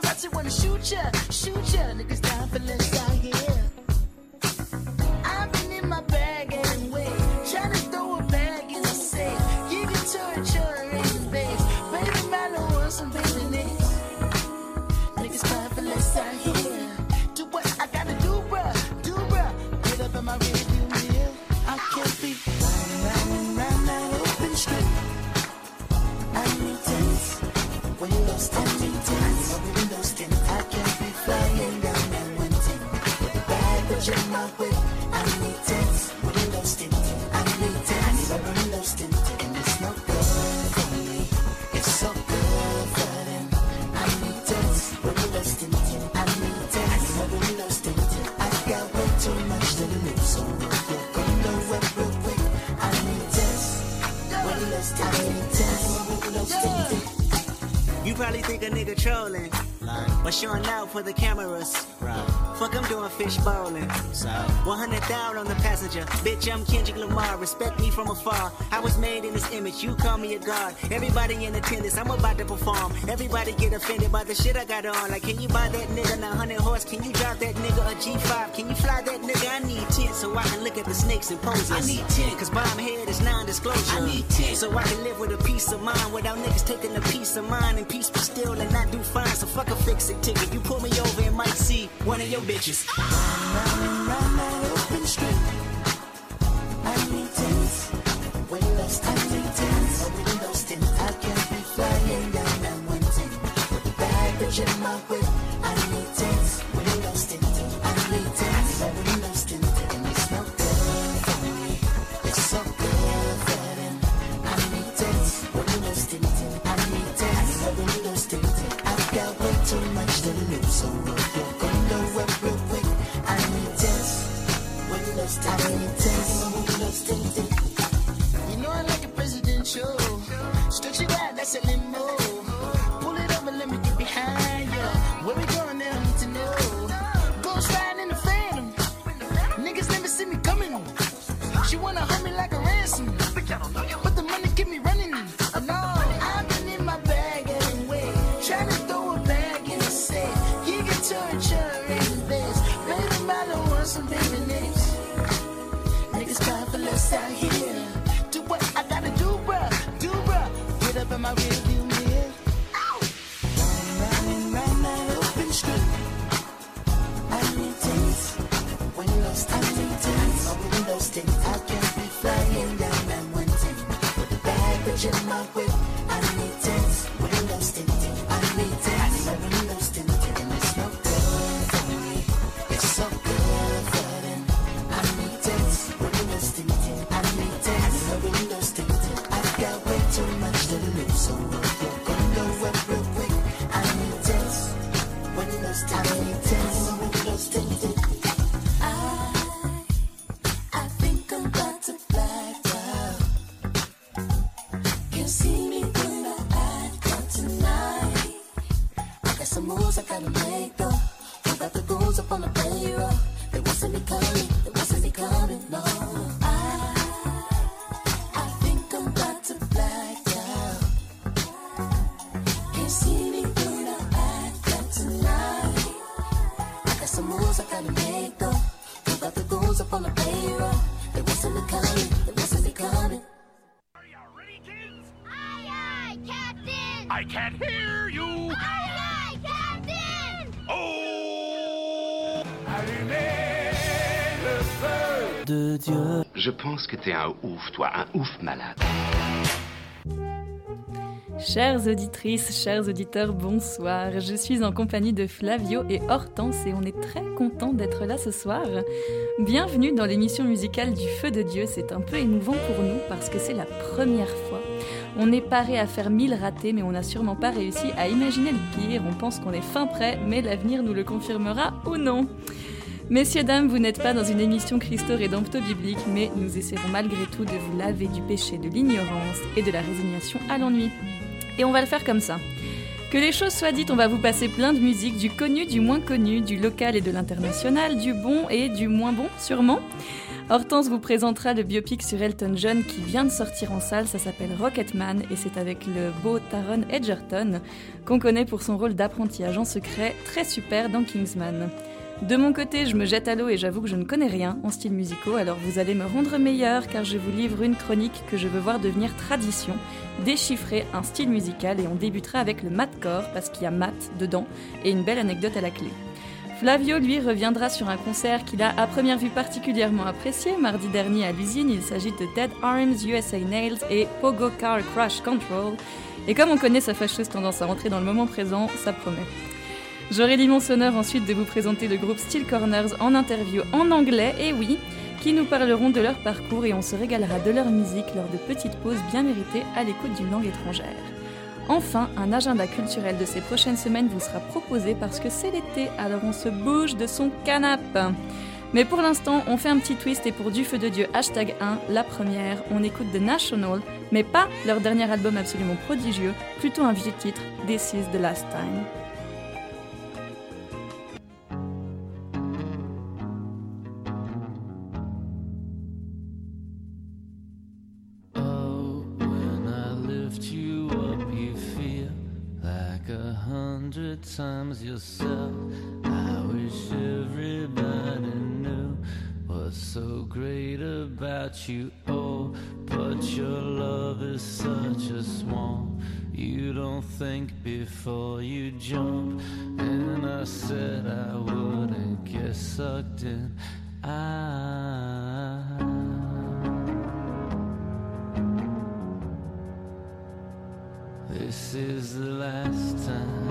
paparazzi wanna shoot ya, shoot ya. Niggas down for less out here. You know what, real quick? I need tests, but we lost it. You probably think a nigga trolling, but showing out for the cameras. Fuck, I'm doing fish bowling. 100,000 on the passenger. Bitch, I'm Kendrick Lamar. Respect me from afar. I was made in this image. You call me a god. Everybody in attendance. I'm about to perform. Everybody get offended by the shit I got on. Like, can you buy that nigga 900 horse? Can you drive that nigga a G5? Can you fly that nigga? I need 10 so I can look at the snakes and poses. I need 10 cause bomb head is non-disclosure. I need 10 so I can live with a peace of mind without niggas taking a piece of mine and peace be still and not do fine. So fuck a fix it ticket. You pull me over and might see one of your bitches i'm Now standing tense. My windows tint. I can be flying down and one. With a bag, but you're my whip. Pense que t'es un ouf, toi, un ouf malade. Chères auditrices, chers auditeurs, bonsoir. Je suis en compagnie de Flavio et Hortense et on est très content d'être là ce soir. Bienvenue dans l'émission musicale du Feu de Dieu. C'est un peu émouvant pour nous parce que c'est la première fois. On est paré à faire mille ratés, mais on n'a sûrement pas réussi à imaginer le pire. On pense qu'on est fin prêt, mais l'avenir nous le confirmera ou non. Messieurs, dames, vous n'êtes pas dans une émission Christo Rédempto biblique, mais nous essaierons malgré tout de vous laver du péché de l'ignorance et de la résignation à l'ennui. Et on va le faire comme ça. Que les choses soient dites, on va vous passer plein de musique, du connu, du moins connu, du local et de l'international, du bon et du moins bon, sûrement. Hortense vous présentera le biopic sur Elton John qui vient de sortir en salle, ça s'appelle Rocketman et c'est avec le beau Taron Edgerton qu'on connaît pour son rôle d'apprenti agent secret très super dans Kingsman. De mon côté, je me jette à l'eau et j'avoue que je ne connais rien en style musicaux, alors vous allez me rendre meilleur car je vous livre une chronique que je veux voir devenir tradition, déchiffrer un style musical et on débutera avec le matcore parce qu'il y a mat dedans et une belle anecdote à la clé. Flavio, lui, reviendra sur un concert qu'il a à première vue particulièrement apprécié mardi dernier à l'usine. Il s'agit de Dead Arms, USA Nails et Pogo Car Crash Control. Et comme on connaît sa fâcheuse tendance à rentrer dans le moment présent, ça promet. J'aurai l'immense honneur ensuite de vous présenter le groupe Steel Corners en interview en anglais, et oui, qui nous parleront de leur parcours et on se régalera de leur musique lors de petites pauses bien méritées à l'écoute d'une langue étrangère. Enfin, un agenda culturel de ces prochaines semaines vous sera proposé parce que c'est l'été, alors on se bouge de son canapé. Mais pour l'instant, on fait un petit twist et pour Du Feu de Dieu, hashtag 1, la première, on écoute The National, mais pas leur dernier album absolument prodigieux, plutôt un vieux titre, This is the Last Time. Hundred times yourself. I wish everybody knew what's so great about you. Oh, but your love is such a swamp. You don't think before you jump. And I said I wouldn't get sucked in. I This is the last time.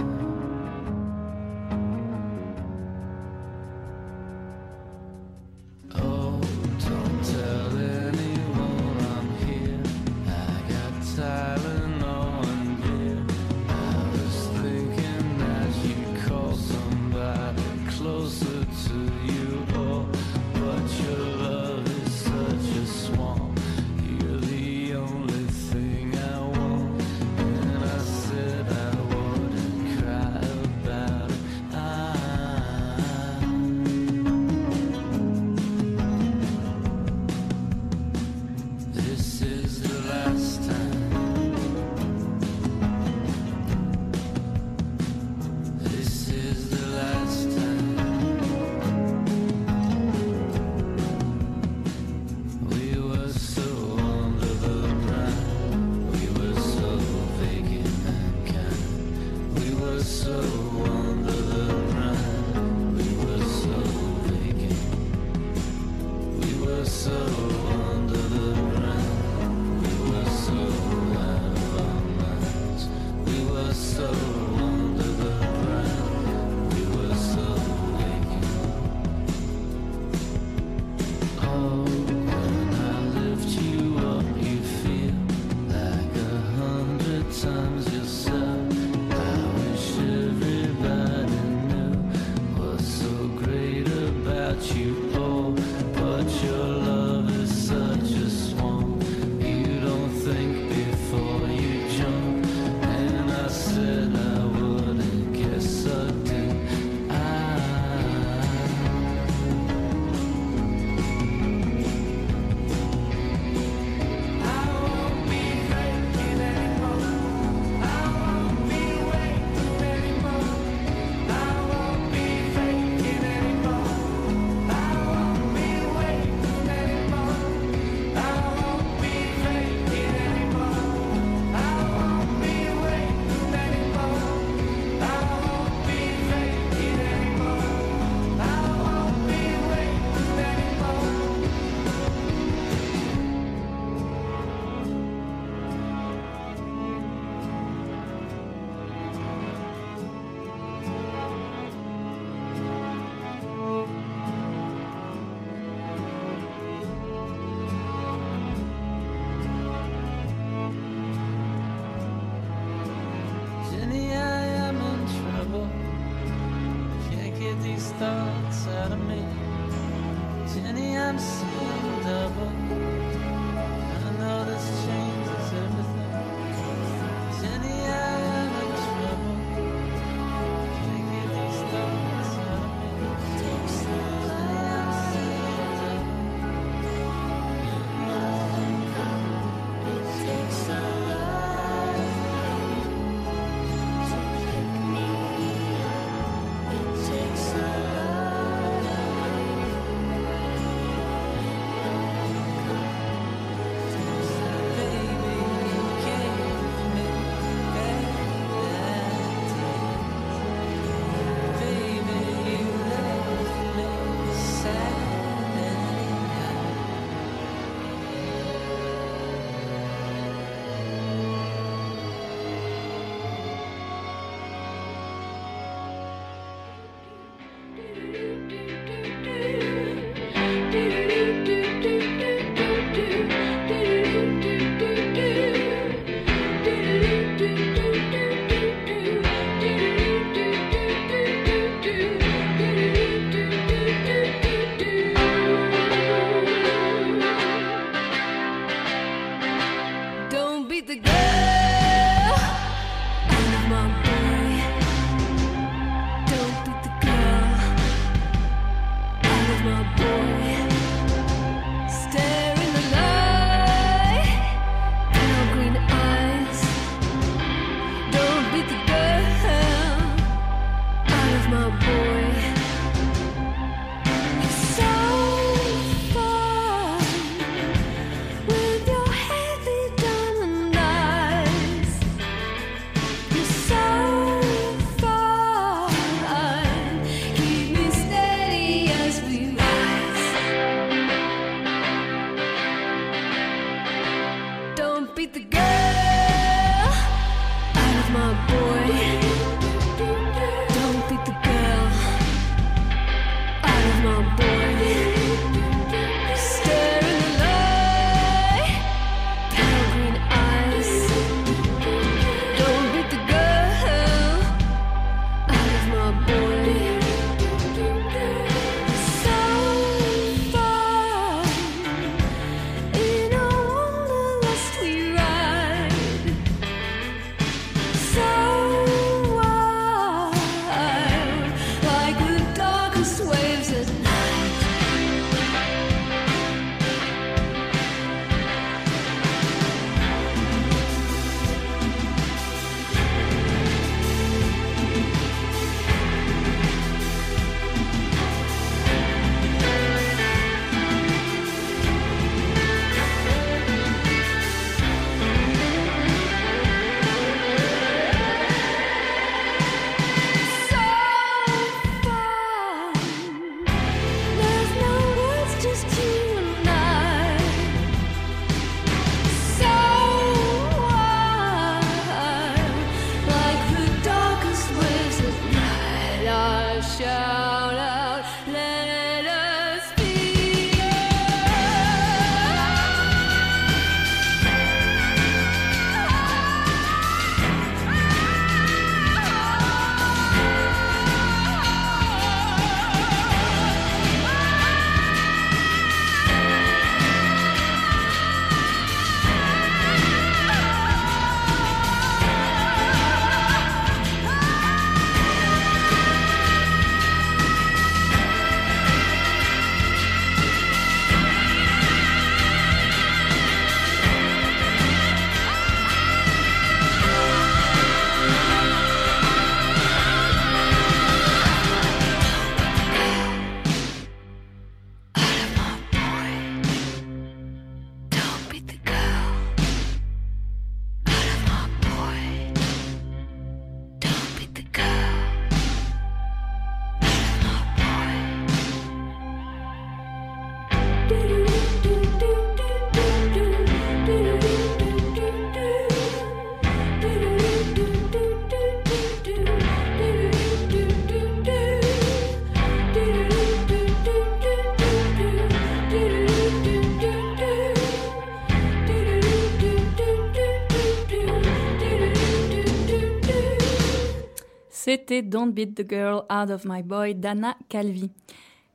C'était Don't Beat the Girl Out of My Boy d'Anna Calvi.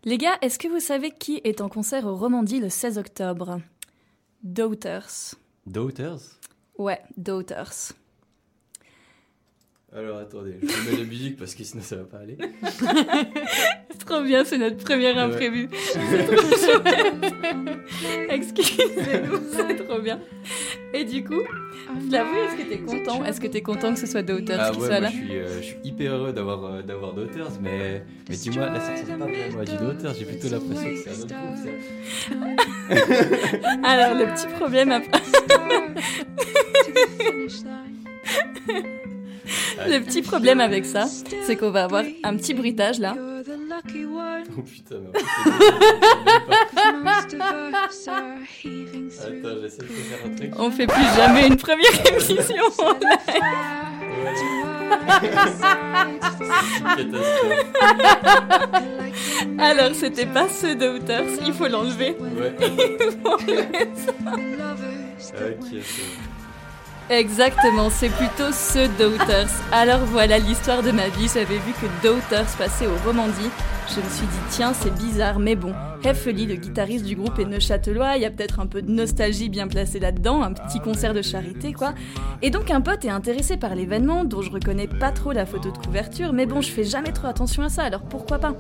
Les gars, est-ce que vous savez qui est en concert au Romandie le 16 octobre? Daughters. Daughters? Ouais, Daughters. Alors attendez, je vais mettre la musique parce que sinon ça va pas aller. C'est trop bien, c'est notre première Ouais. C'est trop chouette. Excusez-nous, c'est trop bien. Et du coup, Flavie, est-ce que t'es content? Est-ce que t'es content que ce soit Daughters Ah qui ouais, soit là? je suis, euh, je suis hyper heureux d'avoir euh, d'avoir Daughters, mais, mais dis-moi, là ça ressemble pas vraiment à du Daughters, j'ai plutôt l'impression que c'est un autre groupe. ça. Alors, le petit problème après. Le petit problème avec ça, c'est qu'on va avoir un petit bruitage là. Oh putain, mais en fait, c'est- Attends, j'essaie de te faire un truc. On fait plus jamais une première émission en live. Catastrophe. Alors, c'était pas ce Daughters, il faut l'enlever. Ouais. ok, c'est Exactement, c'est plutôt ce Daughters. Alors voilà l'histoire de ma vie. J'avais vu que Daughters passait au Romandie. Je me suis dit, tiens, c'est bizarre, mais bon. Heffeli, le guitariste du groupe, est neuchâtelois. Il y a peut-être un peu de nostalgie bien placée là-dedans, un petit concert de charité, quoi. Et donc, un pote est intéressé par l'événement, dont je reconnais pas trop la photo de couverture, mais bon, je fais jamais trop attention à ça, alors pourquoi pas?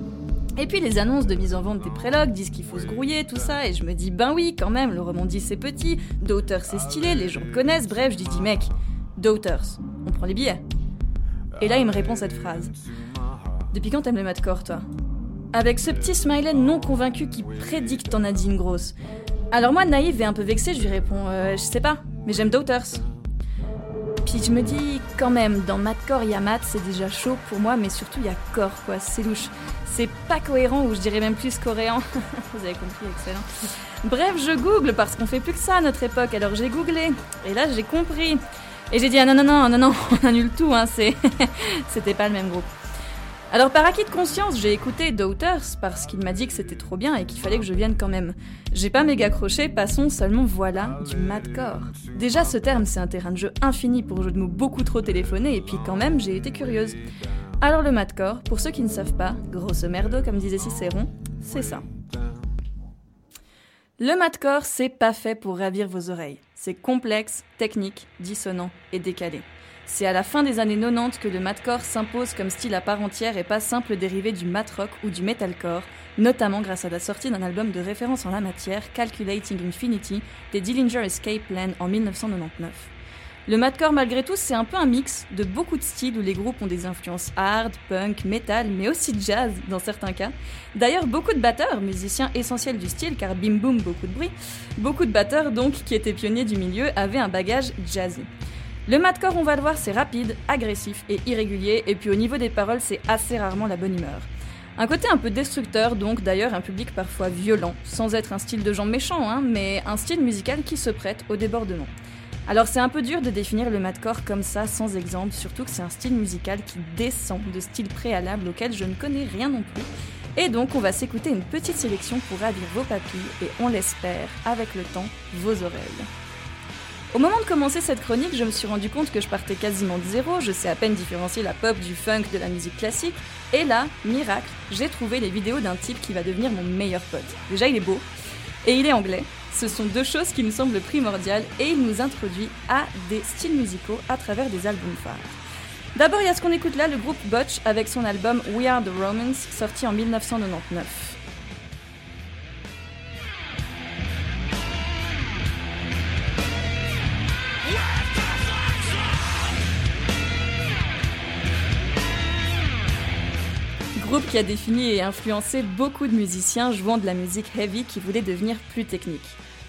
Et puis les annonces de mise en vente des prélogues disent qu'il faut se grouiller, tout ça, et je me dis, ben oui, quand même, le Romandie c'est petit, Daughters c'est stylé, les gens connaissent, bref, je lui dis, mec, Daughters, on prend les billets. Et là, il me répond cette phrase. Depuis quand t'aimes le madcore, toi? Avec ce petit smiley non convaincu qui prédit que t'en as dit une grosse. Alors moi, naïve et un peu vexée, je lui réponds, euh, je sais pas, mais j'aime Daughters. Puis je me dis, quand même, dans Madcore, il y a Matt, c'est déjà chaud pour moi, mais surtout il y a Core, quoi, c'est louche. C'est pas cohérent, ou je dirais même plus coréen. Vous avez compris, excellent. Bref, je google, parce qu'on fait plus que ça à notre époque, alors j'ai googlé. Et là, j'ai compris. Et j'ai dit, ah non, non, non, non, non, on annule tout, hein. C'était pas le même groupe. Alors par acquis de conscience, j'ai écouté Daughters parce qu'il m'a dit que c'était trop bien et qu'il fallait que je vienne quand même. J'ai pas méga croché, passons seulement voilà du madcore. Déjà ce terme c'est un terrain de jeu infini pour jeu de mots beaucoup trop téléphoné et puis quand même j'ai été curieuse. Alors le madcore, pour ceux qui ne savent pas, grosso merdo comme disait Cicéron, c'est ça. Le madcore, c'est pas fait pour ravir vos oreilles. C'est complexe, technique, dissonant et décalé. C'est à la fin des années 90 que le madcore s'impose comme style à part entière et pas simple dérivé du mat rock ou du metalcore, notamment grâce à la sortie d'un album de référence en la matière, Calculating Infinity, des Dillinger Escape Plan en 1999. Le madcore, malgré tout, c'est un peu un mix de beaucoup de styles où les groupes ont des influences hard, punk, metal, mais aussi jazz dans certains cas. D'ailleurs, beaucoup de batteurs, musiciens essentiels du style, car bim boum, beaucoup de bruit, beaucoup de batteurs donc qui étaient pionniers du milieu avaient un bagage jazzy. Le madcore, on va le voir, c'est rapide, agressif et irrégulier, et puis au niveau des paroles, c'est assez rarement la bonne humeur. Un côté un peu destructeur, donc d'ailleurs un public parfois violent, sans être un style de gens méchants, hein, mais un style musical qui se prête au débordement. Alors c'est un peu dur de définir le madcore comme ça sans exemple, surtout que c'est un style musical qui descend de styles préalables auxquels je ne connais rien non plus. Et donc on va s'écouter une petite sélection pour ravir vos papilles et on l'espère, avec le temps, vos oreilles. Au moment de commencer cette chronique, je me suis rendu compte que je partais quasiment de zéro, je sais à peine différencier la pop du funk de la musique classique, et là, miracle, j'ai trouvé les vidéos d'un type qui va devenir mon meilleur pote. Déjà il est beau, et il est anglais, ce sont deux choses qui nous semblent primordiales et il nous introduit à des styles musicaux à travers des albums phares. D'abord, il y a ce qu'on écoute là, le groupe Butch avec son album We Are the Romans, sorti en 1999. Groupe qui a défini et influencé beaucoup de musiciens jouant de la musique heavy qui voulaient devenir plus techniques.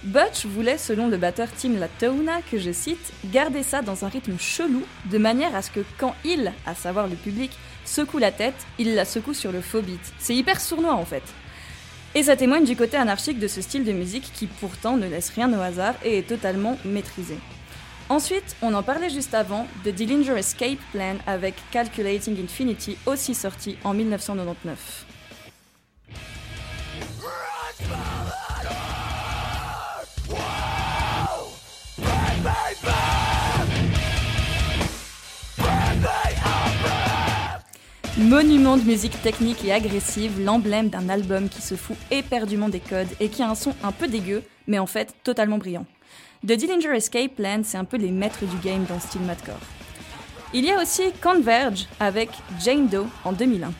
Butch voulait, selon le batteur Tim Latouna, que je cite, garder ça dans un rythme chelou, de manière à ce que quand il, à savoir le public, secoue la tête, il la secoue sur le faux beat. C'est hyper sournois en fait. Et ça témoigne du côté anarchique de ce style de musique qui pourtant ne laisse rien au hasard et est totalement maîtrisé. Ensuite, on en parlait juste avant, The Dillinger Escape Plan avec Calculating Infinity, aussi sorti en 1999. Monument de musique technique et agressive, l'emblème d'un album qui se fout éperdument des codes et qui a un son un peu dégueu, mais en fait totalement brillant. The Dillinger Escape Plan, c'est un peu les maîtres du game dans le style madcore. Il y a aussi Converge avec Jane Doe en 2001.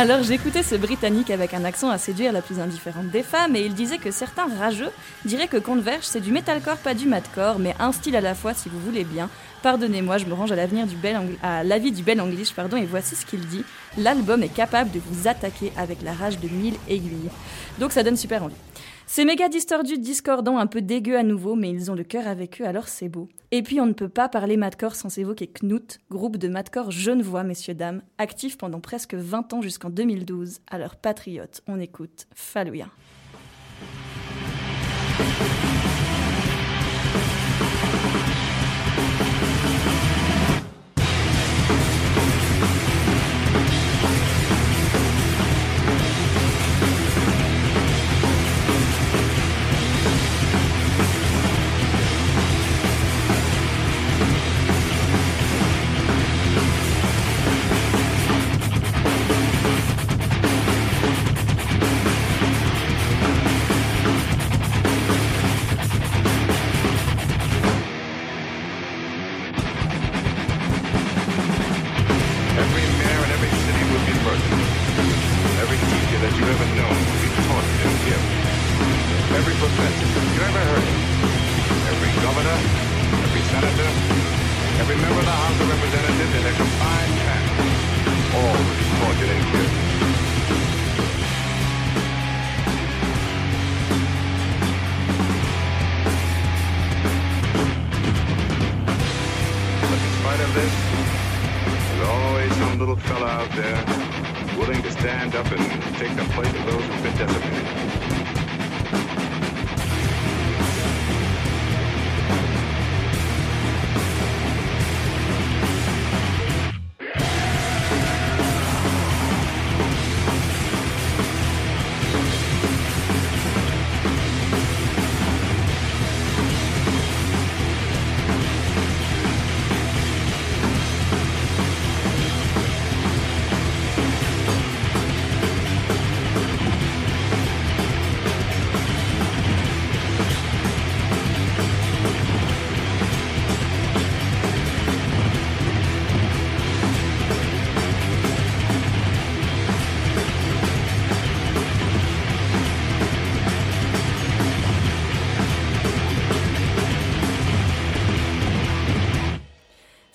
Alors j'écoutais ce Britannique avec un accent à séduire la plus indifférente des femmes et il disait que certains rageux diraient que Converge c'est du metalcore pas du madcore mais un style à la fois si vous voulez bien. Pardonnez-moi, je me range à l'avenir du bel à l'avis du bel English pardon et voici ce qu'il dit. L'album est capable de vous attaquer avec la rage de mille aiguilles. Donc ça donne super envie. C'est méga distordu, discordant, un peu dégueu à nouveau, mais ils ont le cœur avec eux, alors c'est beau. Et puis on ne peut pas parler madcore sans évoquer Knut, groupe de madcore genevois, messieurs dames, actif pendant presque 20 ans jusqu'en 2012. Alors patriote, on écoute Fallouya.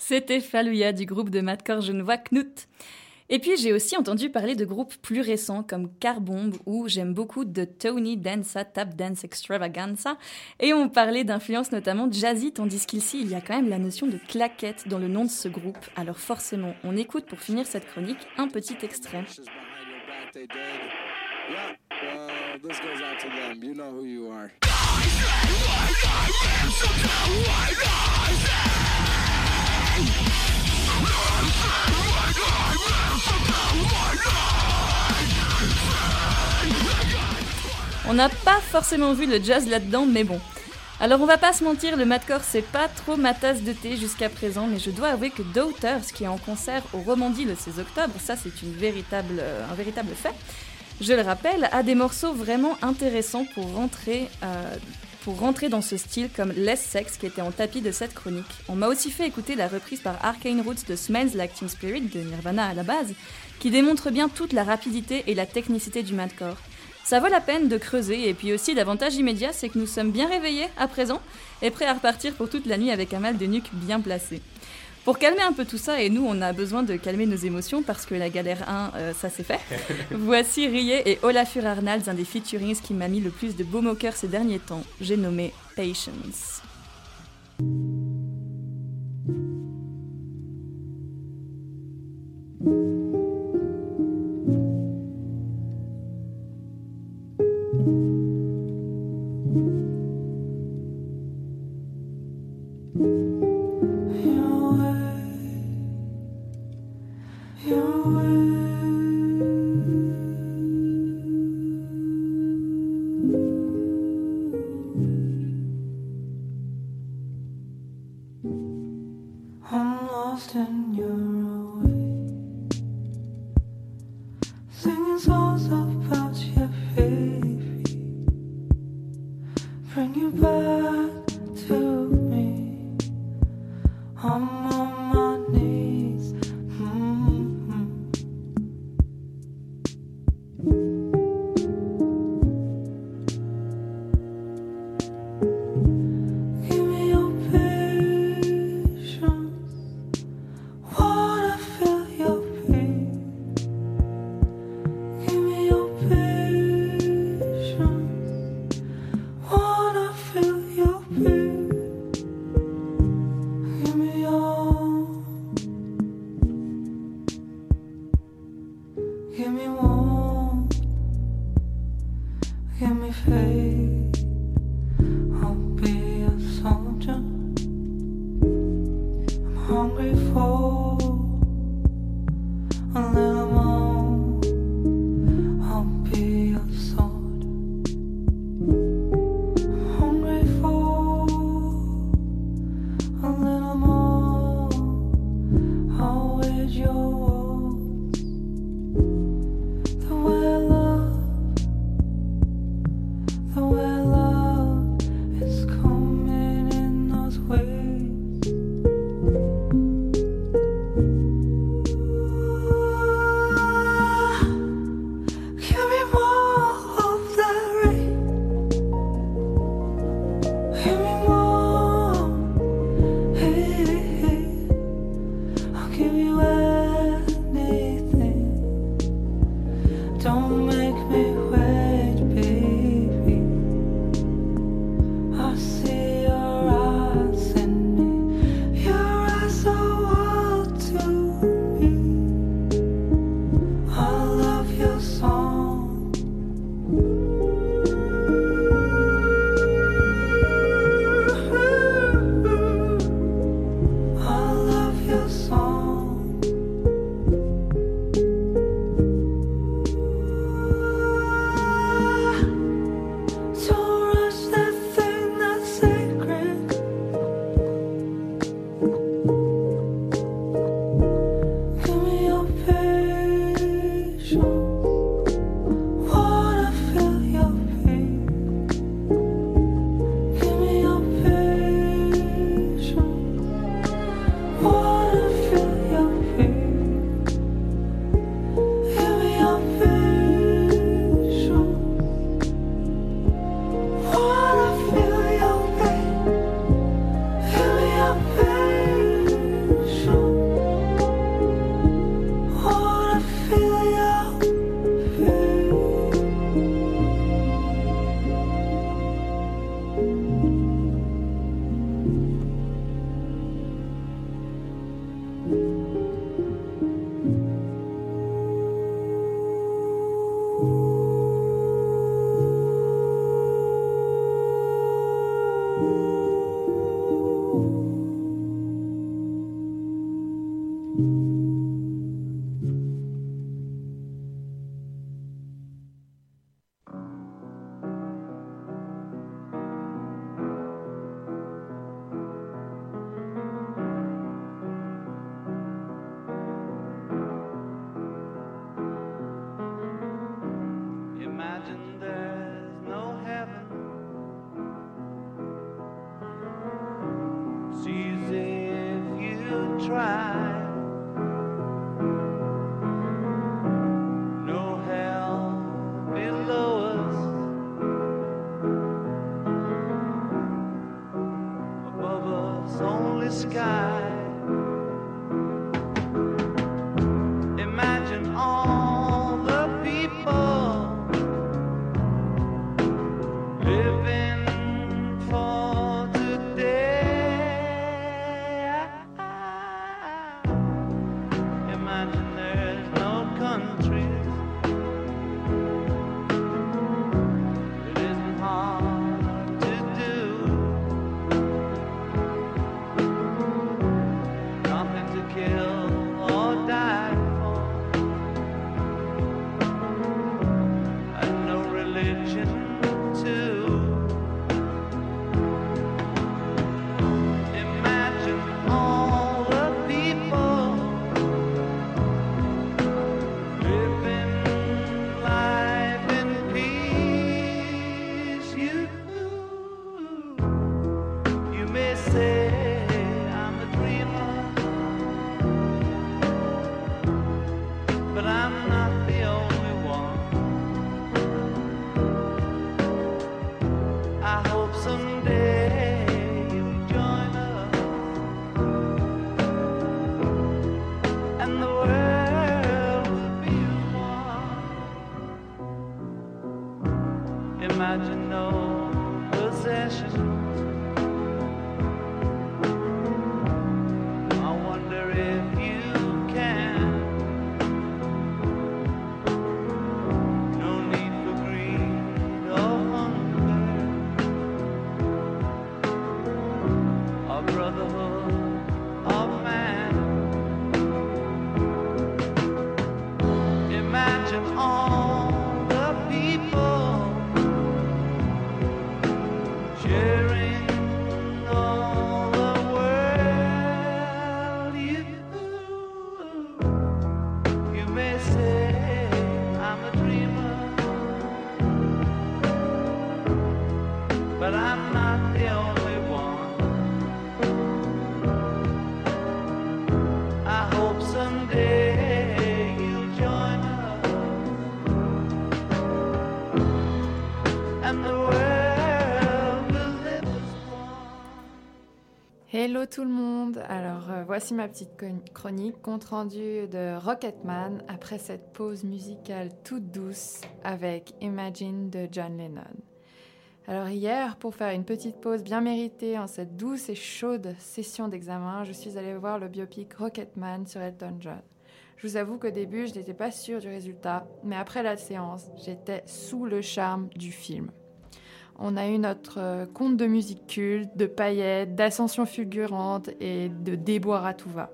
C'était Fallouya du groupe de madcore genevois Knut. Et puis j'ai aussi entendu parler de groupes plus récents comme Carbomb ou j'aime beaucoup de Tony Danza Tap Dance Extravaganza et on parlait d'influence notamment jazzy tandis qu'ici il y a quand même la notion de claquette dans le nom de ce groupe. Alors forcément on écoute pour finir cette chronique un petit extrait. On n'a pas forcément vu le jazz là-dedans, mais bon. Alors on va pas se mentir, le madcore c'est pas trop ma tasse de thé jusqu'à présent, mais je dois avouer que Daughters, qui est en concert au Romandie le 16 octobre, ça c'est une véritable, euh, un véritable fait, je le rappelle, a des morceaux vraiment intéressants pour rentrer, euh, pour rentrer dans ce style comme Less Sex qui était en tapis de cette chronique. On m'a aussi fait écouter la reprise par Arcane Roots de Smells Like Teen Spirit de Nirvana à la base, qui démontre bien toute la rapidité et la technicité du madcore. Ça vaut la peine de creuser et puis aussi l'avantage immédiat c'est que nous sommes bien réveillés à présent et prêts à repartir pour toute la nuit avec un mal de nuque bien placé. Pour calmer un peu tout ça, et nous on a besoin de calmer nos émotions parce que la galère 1, euh, ça c'est fait, voici Rier et Olafur Arnalds, un des featurings qui m'a mis le plus de au cœur ces derniers temps. J'ai nommé Patience. Hello tout le monde. Alors euh, voici ma petite chronique, compte rendu de Rocketman après cette pause musicale toute douce avec Imagine de John Lennon. Alors hier, pour faire une petite pause bien méritée en cette douce et chaude session d'examen, je suis allée voir le biopic Rocketman sur Elton John. Je vous avoue qu'au début, je n'étais pas sûre du résultat, mais après la séance, j'étais sous le charme du film. On a eu notre euh, conte de musique culte, de paillettes, d'ascension fulgurante et de déboire à tout va.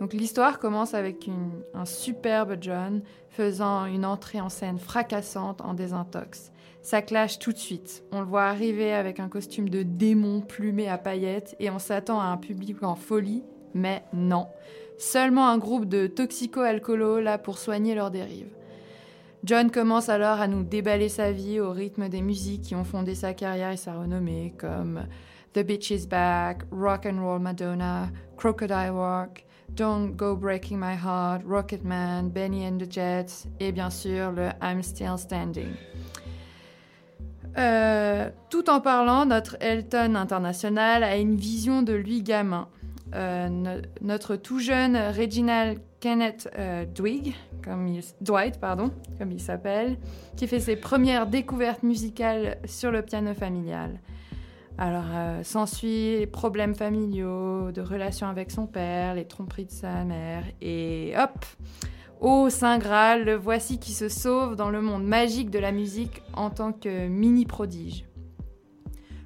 Donc l'histoire commence avec un superbe John faisant une entrée en scène fracassante en désintox. Ça clash tout de suite. On le voit arriver avec un costume de démon plumé à paillettes et on s'attend à un public en folie, mais non. Seulement un groupe de toxico-alcoolos là pour soigner leurs dérives. John commence alors à nous déballer sa vie au rythme des musiques qui ont fondé sa carrière et sa renommée, comme The Bitch is Back, Rock and Roll Madonna, Crocodile Rock, Don't Go Breaking My Heart, Rocketman, Benny and the Jets et bien sûr le I'm Still Standing. Euh, tout en parlant, notre Elton international a une vision de lui gamin. Euh, no- notre tout jeune Reginald Kenneth euh, Dwight, comme il, s'appelle, qui fait ses premières découvertes musicales sur le piano familial. Alors, s'ensuit les problèmes familiaux, de relations avec son père, les tromperies de sa mère, et hop Ô Saint Graal, le voici qui se sauve dans le monde magique de la musique en tant que mini-prodige.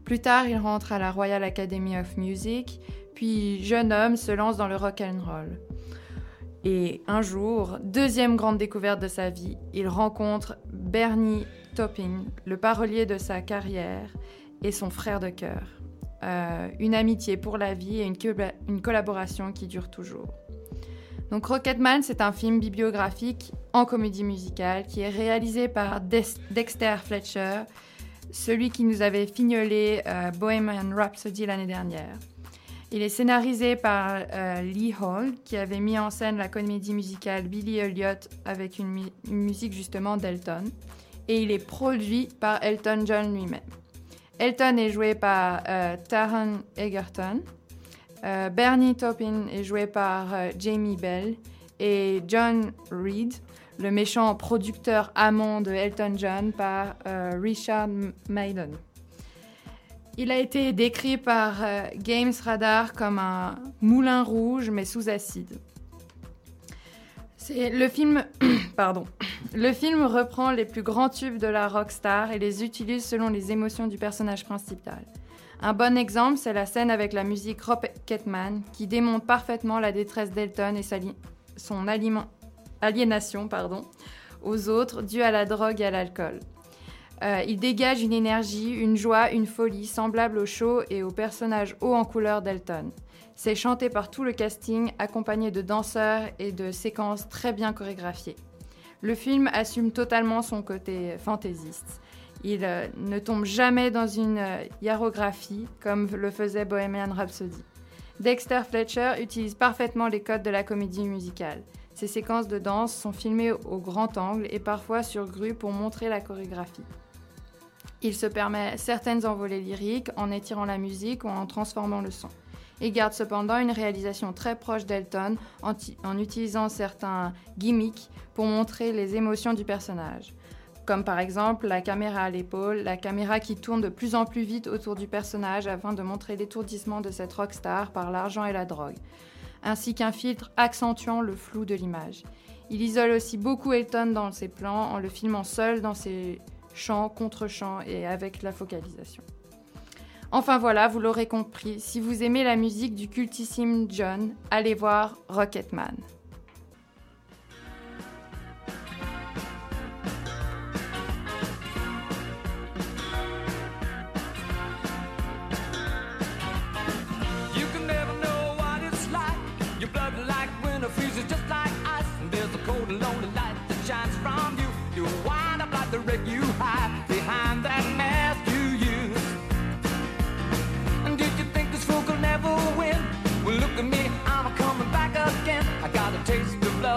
Plus tard, il rentre à la Royal Academy of Music, puis jeune homme se lance dans le rock and roll. Et un jour, deuxième grande découverte de sa vie, il rencontre Bernie Taupin, le parolier de sa carrière et son frère de cœur. Euh, une amitié pour la vie et une, colla- une collaboration qui dure toujours. Donc Rocketman, c'est un film bibliographique en comédie musicale qui est réalisé par Dexter Fletcher, celui qui nous avait fignolé euh, Bohemian Rhapsody l'année dernière. Il est scénarisé par euh, Lee Hall, qui avait mis en scène la comédie musicale Billy Elliot avec une musique justement d'Elton. Et il est produit par Elton John lui-même. Elton est joué par euh, Taron Egerton. Euh, Bernie Taupin est joué par euh, Jamie Bell. Et John Reed, le méchant producteur amant de Elton John, par euh, Richard Maiden. Il a été décrit par Games Radar comme un moulin rouge mais sous acide. Le film reprend les plus grands tubes de la rockstar et les utilise selon les émotions du personnage principal. Un bon exemple, c'est la scène avec la musique Rocketman qui démontre parfaitement la détresse d'Elton et son aliénation aux autres due à la drogue et à l'alcool. Euh, il dégage une énergie, une joie, une folie semblable au show et au personnage haut en couleur d'Elton. C'est chanté par tout le casting, accompagné de danseurs et de séquences très bien chorégraphiées. Le film assume totalement son côté fantaisiste. Il euh, ne tombe jamais dans une euh, comme le faisait Bohemian Rhapsody. Dexter Fletcher utilise parfaitement les codes de la comédie musicale. Ces séquences de danse sont filmées au grand angle et parfois sur grue pour montrer la chorégraphie. Il se permet certaines envolées lyriques en étirant la musique ou en transformant le son. Il garde cependant une réalisation très proche d'Elton en, utilisant certains gimmicks pour montrer les émotions du personnage. Comme par exemple la caméra à l'épaule, la caméra qui tourne de plus en plus vite autour du personnage afin de montrer l'étourdissement de cette rockstar par l'argent et la drogue, ainsi qu'un filtre accentuant le flou de l'image. Il isole aussi beaucoup Elton dans ses plans en le filmant seul dans ses chants, contre-chants et avec la focalisation. Enfin voilà, vous l'aurez compris, si vous aimez la musique du cultissime John, allez voir Rocketman.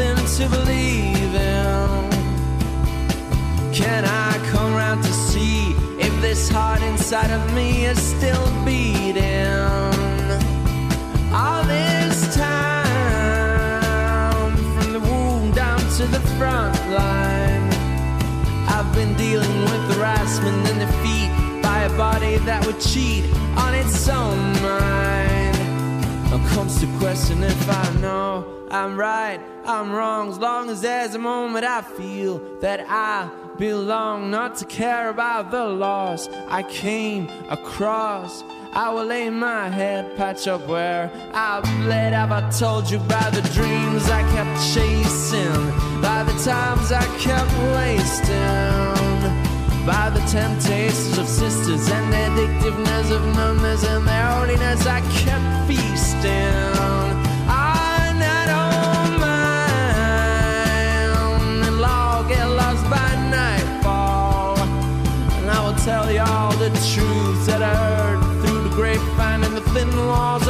something to believe in? Can I come around to see if this heart inside of me is still beating? All this time, from the womb down to the front line, I've been dealing with harassment and defeat by a body that would cheat on its own mind. Comes to question if I know I'm right, I'm wrong, as long as there's a moment I feel that I belong not to care about the loss I came across. I will lay my head, patch up where I bled. Have I told you about the dreams I kept chasing? By the times I kept wasting? By the temptations of sisters and the addictiveness of numbness and their holiness I kept feasting. I don't mind. And I'll get lost by nightfall. And I will tell you all the truths that I heard through the grapevine and the thin walls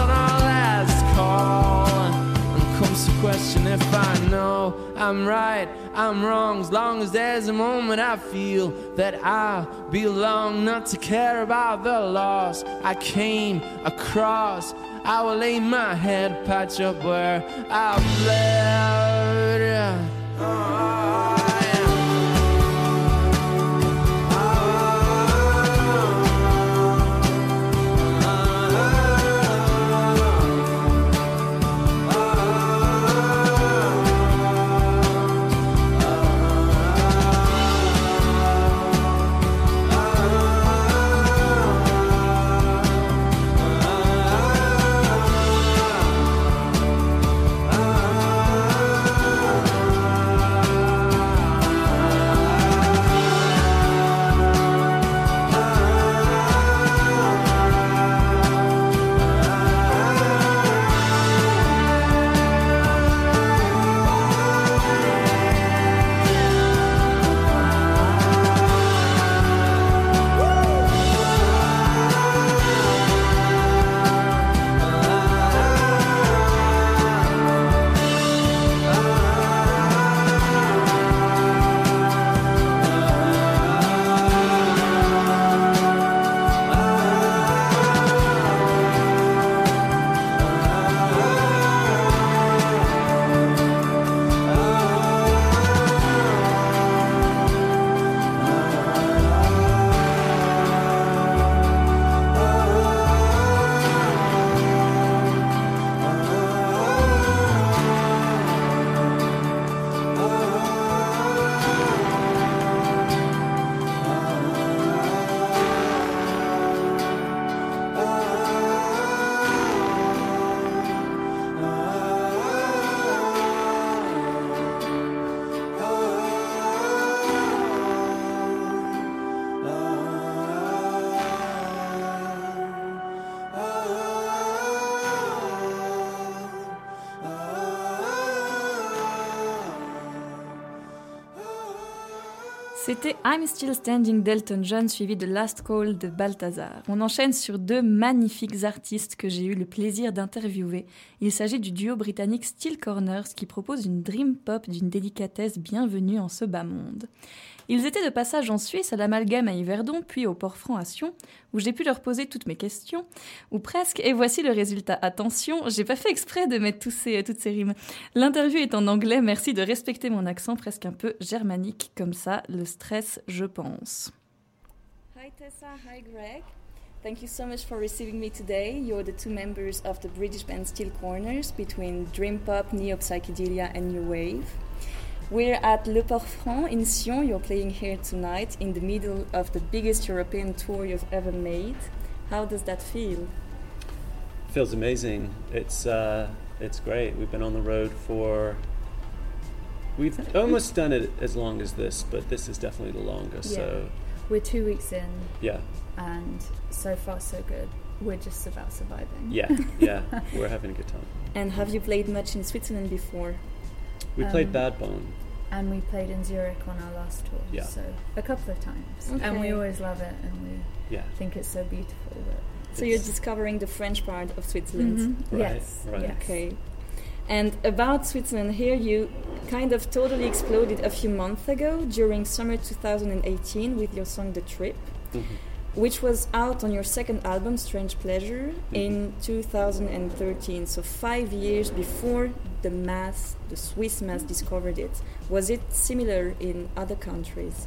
question if I know I'm right, I'm wrong, as long as there's a moment I feel that I belong, not to care about the loss I came across. I will lay my head, patch up where I've bled. C'était I'm Still Standing d'Elton John suivi de Last Call de Balthazar. On enchaîne sur deux magnifiques artistes que j'ai eu le plaisir d'interviewer. Il s'agit du duo britannique Steel Corners qui propose une dream pop d'une délicatesse bienvenue en ce bas monde. Ils étaient de passage en Suisse à l'amalgame à Yverdon, puis au Port-Franc à Sion, où j'ai pu leur poser toutes mes questions, ou presque, et voici le résultat. Attention, j'ai pas fait exprès de mettre tous ces, toutes ces rimes. L'interview est en anglais, merci de respecter mon accent presque un peu germanique, comme ça, le stress, je pense. Hi Tessa, hi Greg. Thank you so much for receiving me today. You're the two members of the British band Steel Corners between dream pop, neo psychedelia, and new wave. We're at Le Port Franc in Sion. You're playing here tonight in the middle of the biggest European tour you've ever made. How does that feel? Feels amazing. It's uh, it's great. We've been on the road for. We've almost done it as long as this, but this is definitely the longest. So We're two weeks in, yeah, and so far so good. We're just about surviving. yeah, yeah. We're having a good time. And have you played much in Switzerland before? We played Um, Bad Bone. And we played in Zurich on our last tour. Yeah. So a couple of times. And we always love it and we Yeah. think it's so beautiful that So you're discovering the French part of Switzerland. Mhm. Right, Yes. right. Yes. Okay. And about Switzerland, here you kind of totally exploded a few months ago during summer 2018 with your song The Trip, Mhm. Which was out on your second album, Strange Pleasure, Mm-hmm. in 2013. So five years before the mass, the Swiss mass discovered it. Was it similar in other countries?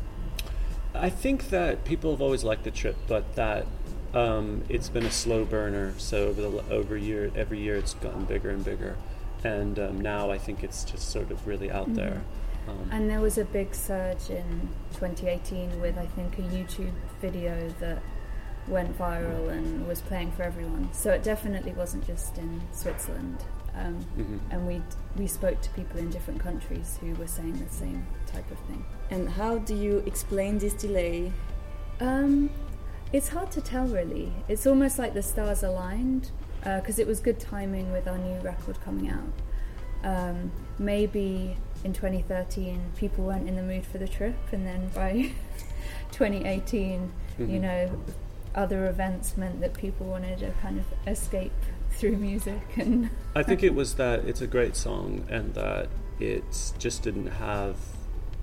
I think that people have always liked the trip, but that um, it's been a slow burner. So over the over year, every year it's gotten bigger and bigger, and um, now I think it's just sort of really out there. Um, And there was a big surge in 2018 with, I think, a YouTube video that went viral and was playing for everyone. So it definitely wasn't just in Switzerland. Um, Mhm. And we we spoke to people in different countries who were saying the same type of thing. And how do you explain this delay? Um, it's hard to tell, really. It's almost like the stars aligned because it was good timing with our new record coming out. Um, maybe in 2013 people weren't in the mood for the trip, and then by 2018, you Mhm. know, other events meant that people wanted to kind of escape through music and. I think it was that it's a great song and that it just didn't have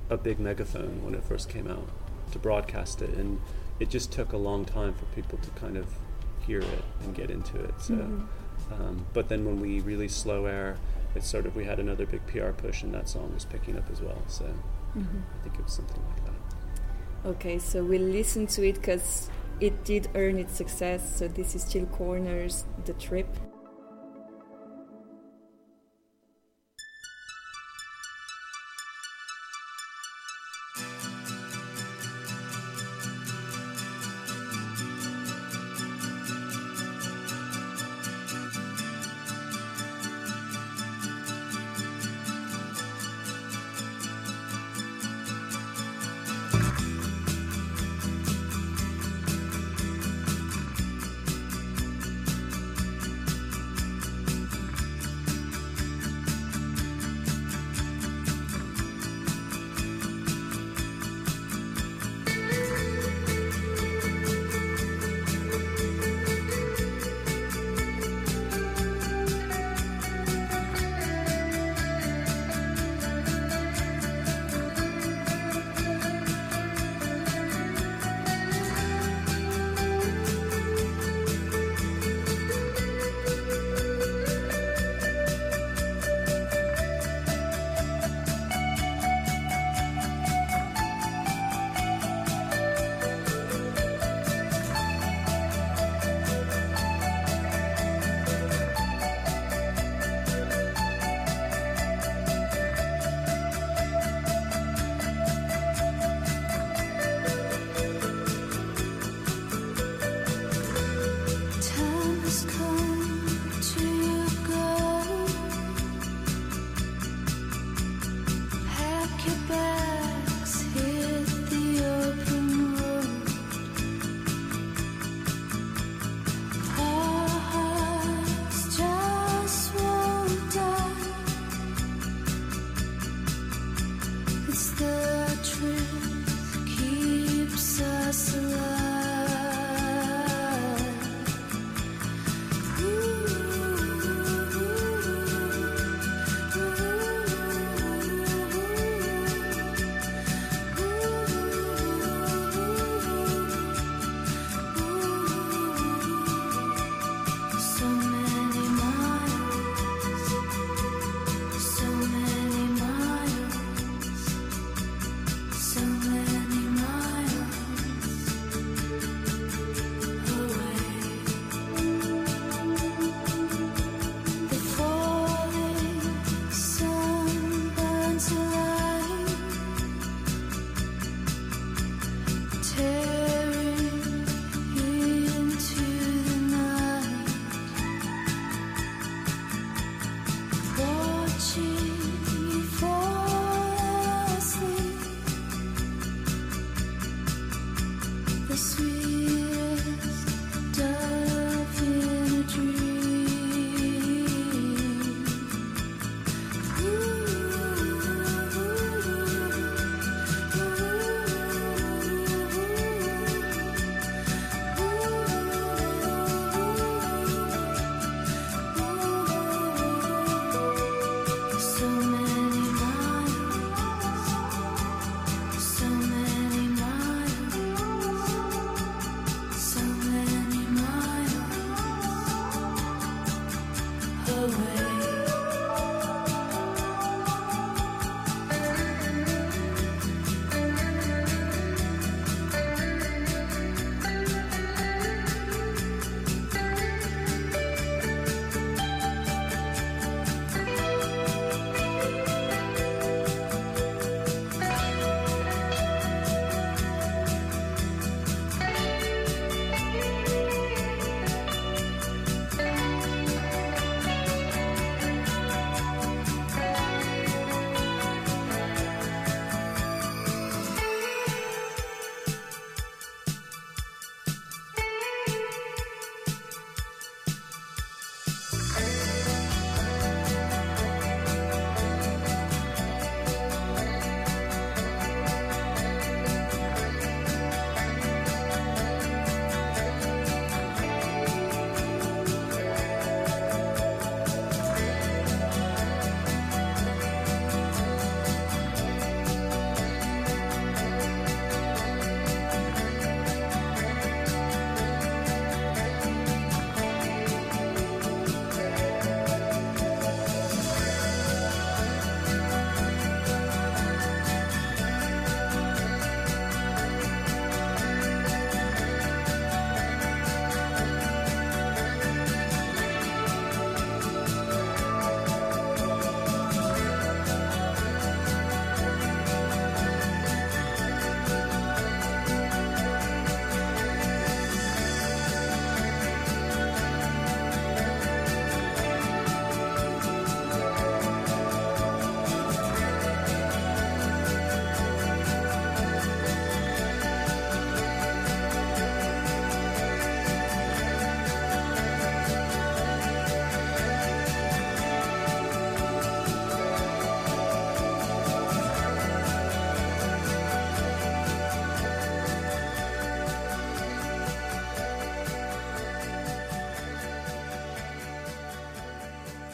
a big megaphone when it first came out to broadcast it, and it just took a long time for people to kind of hear it and get into it. So, Mhm. um, but then when we released Slow Air, it's sort of we had another big PR push, and that song was picking up as well. So, Mhm. I think it was something like that. Okay, so we'll listen to it because it did earn its success. So this is Chill Corners, The Trip.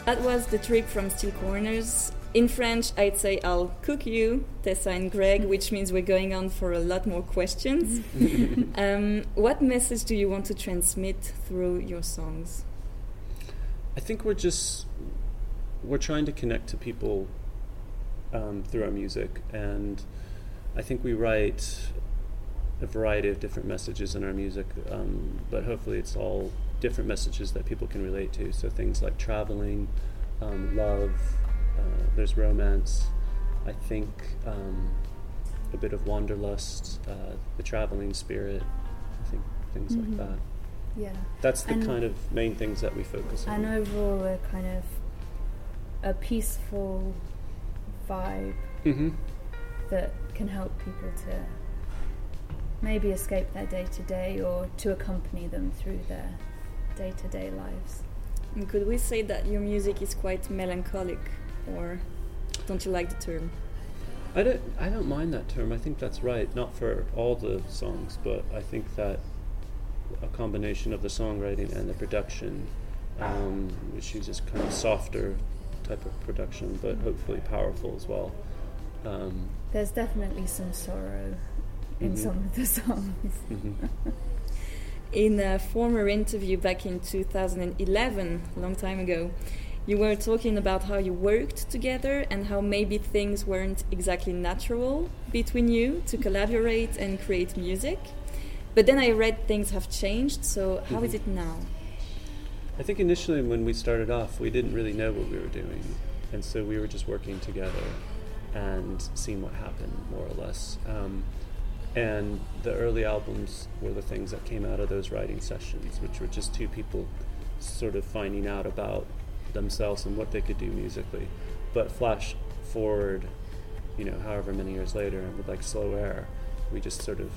That was the trip from Steel Corners. In French, I'd say I'll cook you, Tessa and Greg, which means we're going on for a lot more questions. um, what message do you want to transmit through your songs? I think we're just we're trying to connect to people um, through our music, and I think we write a variety of different messages in our music, um, but hopefully it's all different messages that people can relate to. So things like traveling, um, love, uh, there's romance. I think um, a bit of wanderlust, uh, the traveling spirit. I think things Mhm. like that. Yeah. That's the And- kind of main things that we focus on. And overall, a kind of a peaceful vibe hmm that can help people to maybe escape their day to day or to accompany them through their day to day lives. And could we say that your music is quite melancholic, or don't you like the term? I don't. I don't mind that term. I think that's right. Not for all the songs, but I think that a combination of the songwriting and the production, um, which uses kind of softer type of production, but hopefully powerful as well. Um, There's definitely some sorrow in Mhm. some of the songs. mhm. In a former interview back in 2011, a long time ago, you were talking about how you worked together and how maybe things weren't exactly natural between you to collaborate and create music. But then I read things have changed, so how is Mhm. it now? I think initially when we started off, we didn't really know what we were doing, and so we were just working together and seeing what happened, more or less. Um, and the early albums were the things that came out of those writing sessions, which were just two people sort of finding out about themselves and what they could do musically. But flash forward, you know, however many years later, and with like Slow Air, we just sort of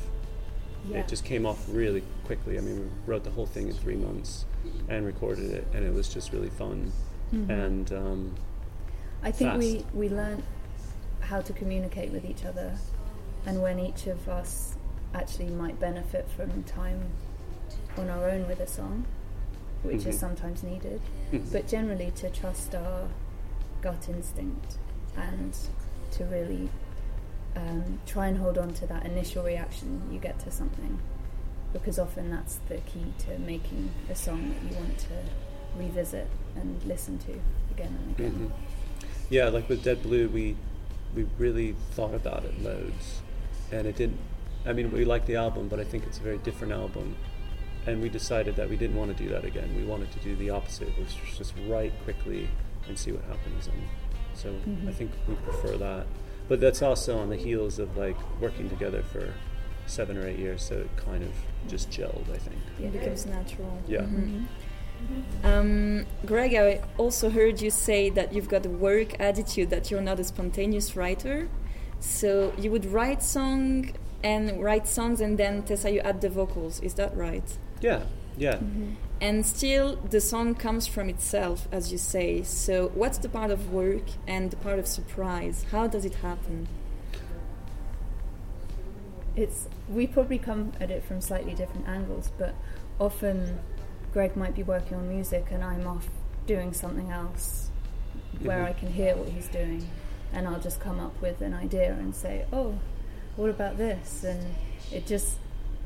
Yeah. it just came off really quickly. I mean, we wrote the whole thing in three months and recorded it, and it was just really fun. Mhm. And um, I think fast. we, we learned how to communicate with each other and when each of us actually might benefit from time on our own with a song, which is Mhm. sometimes needed, Mhm. but generally to trust our gut instinct and to really um, try and hold on to that initial reaction you get to something because often that's the key to making a song that you want to revisit and listen to again and again. Mhm. Yeah, like with Dead Blue, we we really thought about it loads, and it didn't. I mean, we like the album, but I think it's a very different album, and we decided that we didn't want to do that again. We wanted to do the opposite, which was just write quickly and see what happens. And so I Mhm. think we prefer that. But that's also on the heels of like working together for seven or eight years, so it kind of just gelled. I think. It becomes natural. Yeah. Mhm. Um, Greg, I also heard you say that you've got a work attitude, that you're not a spontaneous writer. So you would write song and write songs, and then Tessa, you add the vocals. Is that right? Yeah. Yeah. Mm-hmm. And still, the song comes from itself, as you say. So, what's the part of work and the part of surprise? How does it happen? it's we probably come at it from slightly different angles, but often Greg might be working on music and I'm off doing something else where Mhm. I can hear what he's doing, and I'll just come up with an idea and say, "Oh, what about this?" and it just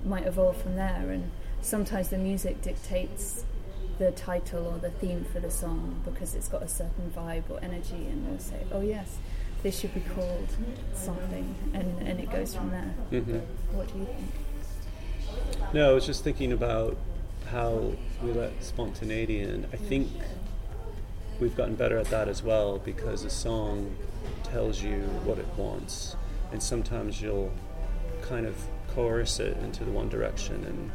might evolve from there. And sometimes the music dictates the title or the theme for the song because it's got a certain vibe or energy, and we'll say, "Oh yes." This should be called something, and, and it goes from there. Mhm. What do you think? No, I was just thinking about how we let spontaneity in. I think we've gotten better at that as well because a song tells you what it wants, and sometimes you'll kind of coerce it into the one direction, and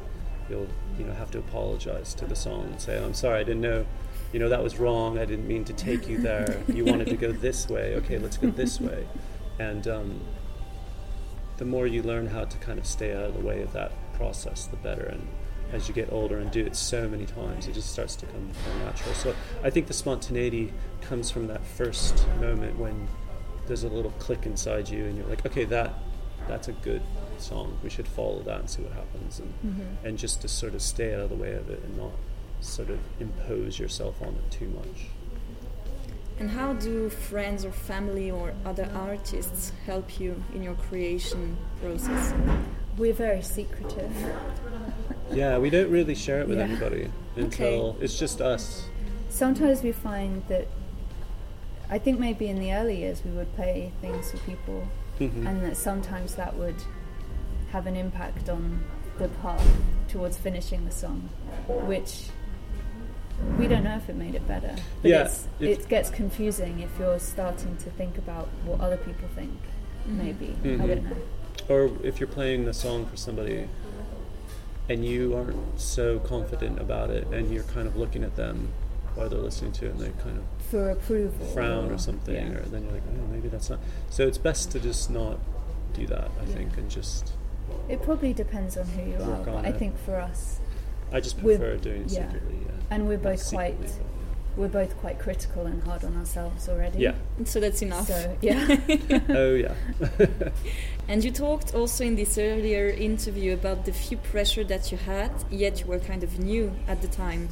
you'll you know have to apologize to the song and say, "I'm sorry, I didn't know." You know that was wrong. I didn't mean to take you there. You wanted to go this way. Okay, let's go this way. And um, the more you learn how to kind of stay out of the way of that process, the better. And as you get older and do it so many times, it just starts to come more natural. So I think the spontaneity comes from that first moment when there's a little click inside you, and you're like, okay, that that's a good song. We should follow that and see what happens, and Mhm. and just to sort of stay out of the way of it and not sort of impose yourself on it too much. And how do friends or family or other artists help you in your creation process? We're very secretive. Yeah, we don't really share it with Yeah. anybody until it's just us. Sometimes we find that I think maybe in the early years we would play things for people, Mhm. and that sometimes that would have an impact on the path towards finishing the song, which we don't know if it made it better. But Yeah, it's, it- it gets confusing if you're starting to think about what other people think. Maybe I Mhm. don't know. Or if you're playing the song for somebody and you aren't so confident about it and you're kind of looking at them while they're listening to it and they kind of For approval, frown or- or something yeah. or then you're like, oh, maybe that's not. So it's best to just not do that, I Yeah. think, and just. It probably depends on who you are. But I it. think for us, I just prefer doing it yeah. secretly. Yeah. and we're Not both secretly, quite but, we're both quite critical and hard on ourselves already. Yeah. So that's enough. So yeah. oh yeah. And you talked also in this earlier interview about the few pressure that you had, yet you were kind of new at the time.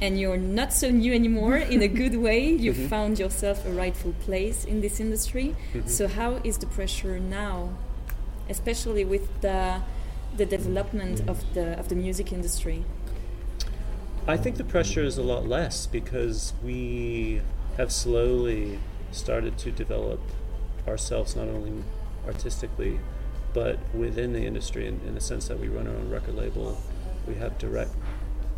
And you're not so new anymore in a good way. You Mhm. found yourself a rightful place in this industry. Mhm. So how is the pressure now, especially with the the development of the of the music industry? I think the pressure is a lot less because we have slowly started to develop ourselves not only artistically but within the industry in, in the sense that we run our own record label. We have direct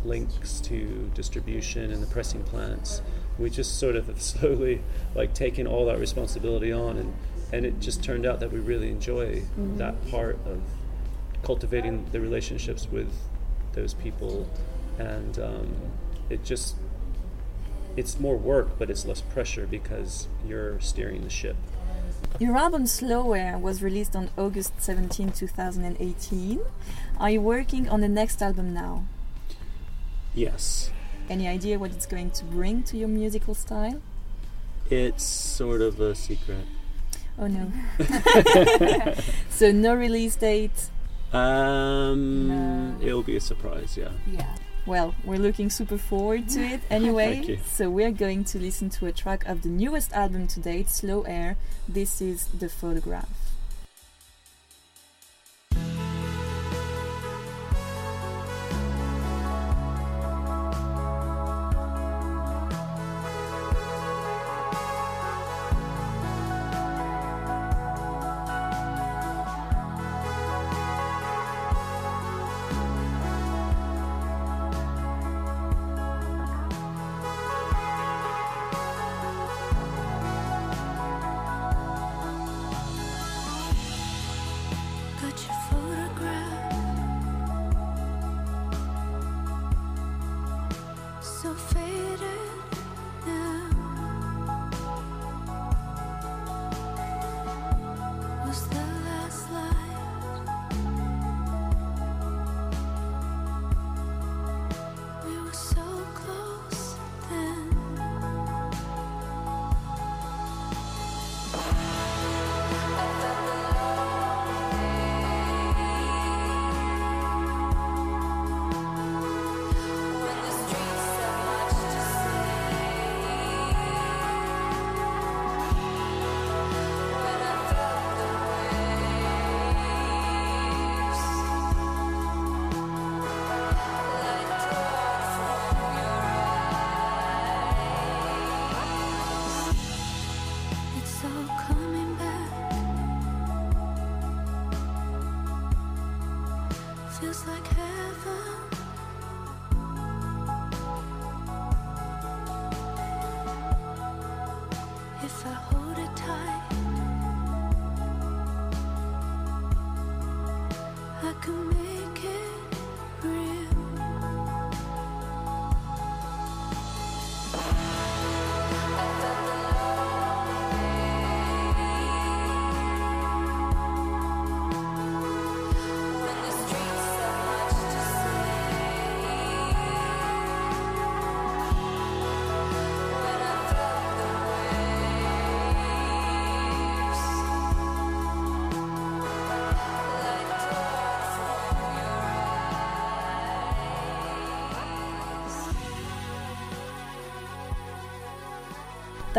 links to distribution and the pressing plants. We just sort of have slowly like taken all that responsibility on and, and it just turned out that we really enjoy Mhm. that part of cultivating the relationships with those people and um, it just it's more work but it's less pressure because you're steering the ship Your album Slow Air was released on August 17, 2018. Are you working on the next album now? Yes Any idea what it's going to bring to your musical style? it's sort of a secret Oh no. so no release date. um it'll be a surprise yeah Yeah. Well, we're looking super forward to it anyway. Thank you. So we're going to listen to a track of the newest album to date, Slow Air. This is The Photograph.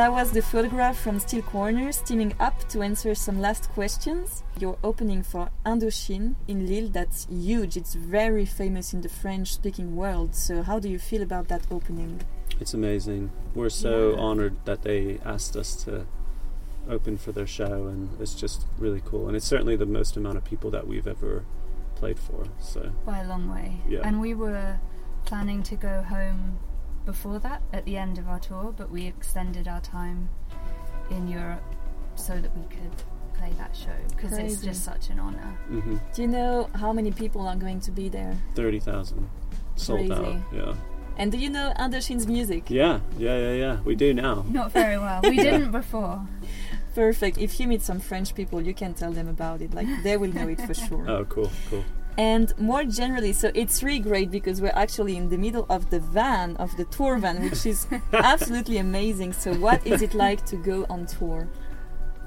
That was the photograph from Steel Corners teaming up to answer some last questions. Your opening for Indochine in Lille, that's huge. It's very famous in the French speaking world. So, how do you feel about that opening? It's amazing. We're so Yeah. honored that they asked us to open for their show, and it's just really cool. And it's certainly the most amount of people that we've ever played for. So by a long way. Yeah. And we were planning to go home before that at the end of our tour, but we extended our time in Europe so that we could play that show because it's just such an honor. hmm Do you know how many people are going to be there? thirty thousand sold out. Yeah, And do you know Indochine's music? yeah, yeah, yeah, yeah. We do now. Not very well. We didn't before. Perfect. If you meet some French people, you can tell them about it. Like they will know it for sure. Oh, cool, cool. And more generally, so it's really great because we're actually in the middle of the van, of the tour van, which is absolutely amazing. So, what is it like to go on tour?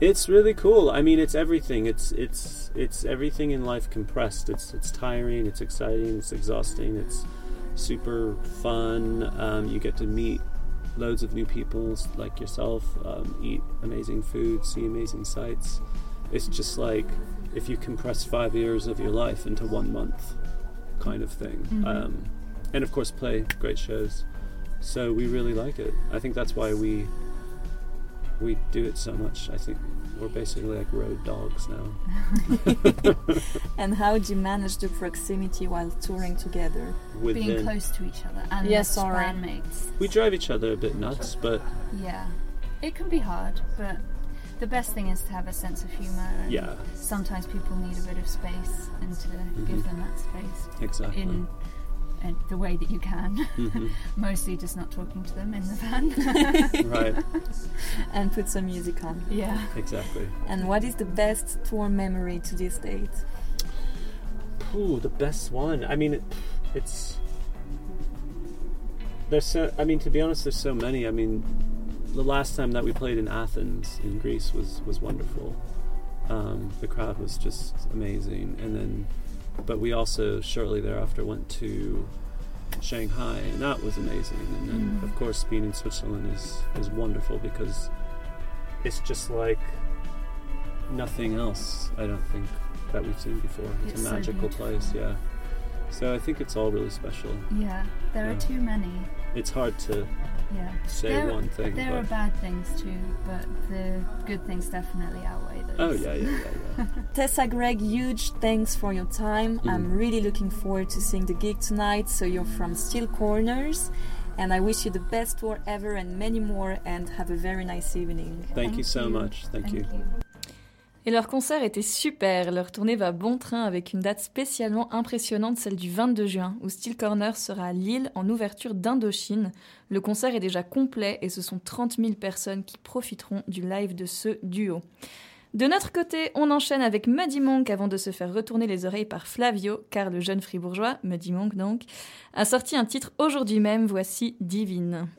It's really cool. I mean, it's everything. It's it's it's everything in life compressed. It's it's tiring. It's exciting. It's exhausting. It's super fun. Um, you get to meet loads of new people like yourself. Um, eat amazing food. See amazing sights. It's just like if you compress five years of your life into one month, kind of thing. Mhm. Um, and of course, play great shows. So we really like it. I think that's why we we do it so much. I think we're basically like road dogs now. And how do you manage the proximity while touring together? Being close to each other and Yeah, as sorry. bandmates. we drive each other a bit nuts, but Yeah. It can be hard, but the best thing is to have a sense of humour. And Yeah. Sometimes people need a bit of space and to give Mhm. them that space. Exactly. In uh, the way that you can. Mhm. Mostly just not talking to them in the van. Right. And put some music on. Yeah. exactly. And what is the best tour memory to this date? Ooh, the best one. I mean, it, it's there's so. I mean, to be honest, there's so many. I mean, the last time that we played in Athens in Greece was was wonderful. Um, the crowd was just amazing, and then, but we also shortly thereafter went to Shanghai, and that was amazing. And then, Mhm. of course, being in Switzerland is is wonderful because it's just like nothing else. I don't think that we've seen before. It's, It's a magical beautiful. place, yeah. So I think it's all really special. Yeah, there are too many. It's hard to Yeah. say there, one thing. There are bad things too, but the good things definitely outweigh those. Oh yeah, yeah, yeah, yeah. Tessa Greg, huge thanks for your time. I'm Mhm. really looking forward to seeing the gig tonight. So you're from Steel Corners, and I wish you the best tour ever and many more. And have a very nice evening. Thank, you so much. Thank, you. Et leur concert était super, leur tournée va bon train avec une date spécialement impressionnante, celle du 22 juin, où Steel Corner sera à Lille en ouverture d'Indochine. Le concert est déjà complet et ce sont 30 000 personnes qui profiteront du live de ce duo. De notre côté, on enchaîne avec Muddy Monk avant de se faire retourner les oreilles par Flavio, car le jeune fribourgeois, Muddy Monk donc, a sorti un titre aujourd'hui même, voici Divine.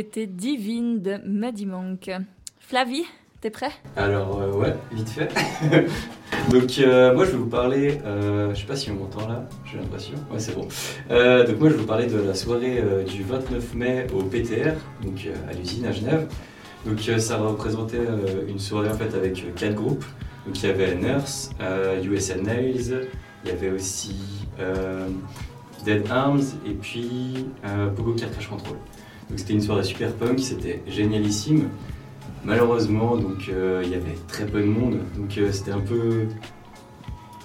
C'était Divine de Muddy Monk. Flavie, t'es prêt? Alors, euh, ouais, vite fait. donc, euh, moi, je vais vous parler. euh, je sais pas si on m'entend là, j'ai l'impression. Ouais, c'est bon. Euh, donc, moi, je vais vous parler de la soirée du 29 mai au PTR, donc à l'usine à Genève. Donc, ça représentait une soirée en fait avec quatre groupes. Donc, il y avait Nurse, USN Nails, il y avait aussi Dead Arms et puis Pogo Car Crash Control. C'était une soirée super punk, c'était génialissime. Malheureusement, donc euh, il y avait très peu de monde, donc euh, c'était un peu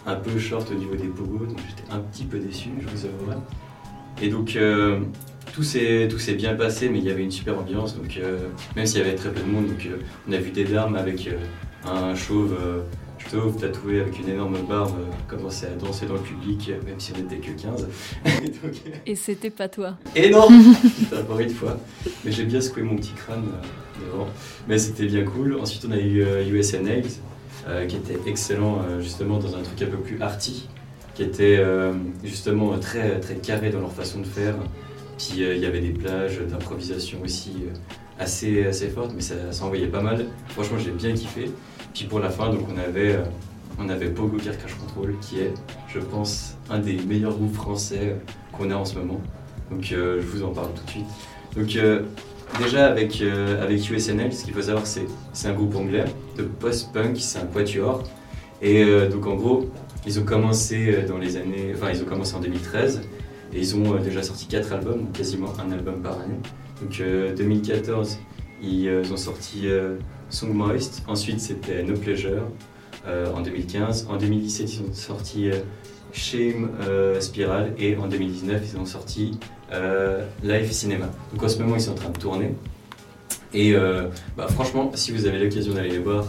un peu short au niveau des pogos, donc j'étais un petit peu déçu, je vous avouerai. Et donc euh, tout s'est bien passé, mais il y avait une super ambiance, donc même s'il y avait très peu de monde, donc on a vu des dames avec un chauve euh, chauve tatoué avec une énorme barbe euh, commencer à danser dans le public, euh, même si on n'était que 15. Et donc, Et c'était pas toi. et non une fois. Mais j'ai bien secoué mon petit crâne euh, devant. Mais c'était bien cool. Ensuite, on a eu euh, USN Nails, euh, qui était excellent euh, justement dans un truc un peu plus arty, qui était euh, justement euh, très, très carré dans leur façon de faire. Puis euh, il y avait des plages d'improvisation aussi euh, assez, assez fortes, mais ça, ça envoyait pas mal. Franchement, j'ai bien kiffé. Puis pour la fin, donc on avait, euh, on avait Pogo Car Crash Control, qui est, je pense, un des meilleurs groupes français qu'on a en ce moment. Donc euh, je vous en parle tout de suite. Donc euh, déjà avec, avec USNL, ce qu'il faut savoir c'est c'est un groupe anglais de post-punk, c'est un quatuor. Et donc en gros, ils ont commencé dans les années, enfin ils ont commencé en 2013 et ils ont déjà sorti quatre albums, donc quasiment un album par année. Donc euh, 2014, ils ont sorti Song Moist, ensuite c'était No Pleasure euh, en 2015, en 2017 ils ont sorti euh, Shame euh, Spiral et en 2019 ils ont sorti euh, Live Cinema. Donc en ce moment ils sont en train de tourner. Et bah, franchement, si vous avez l'occasion d'aller les voir,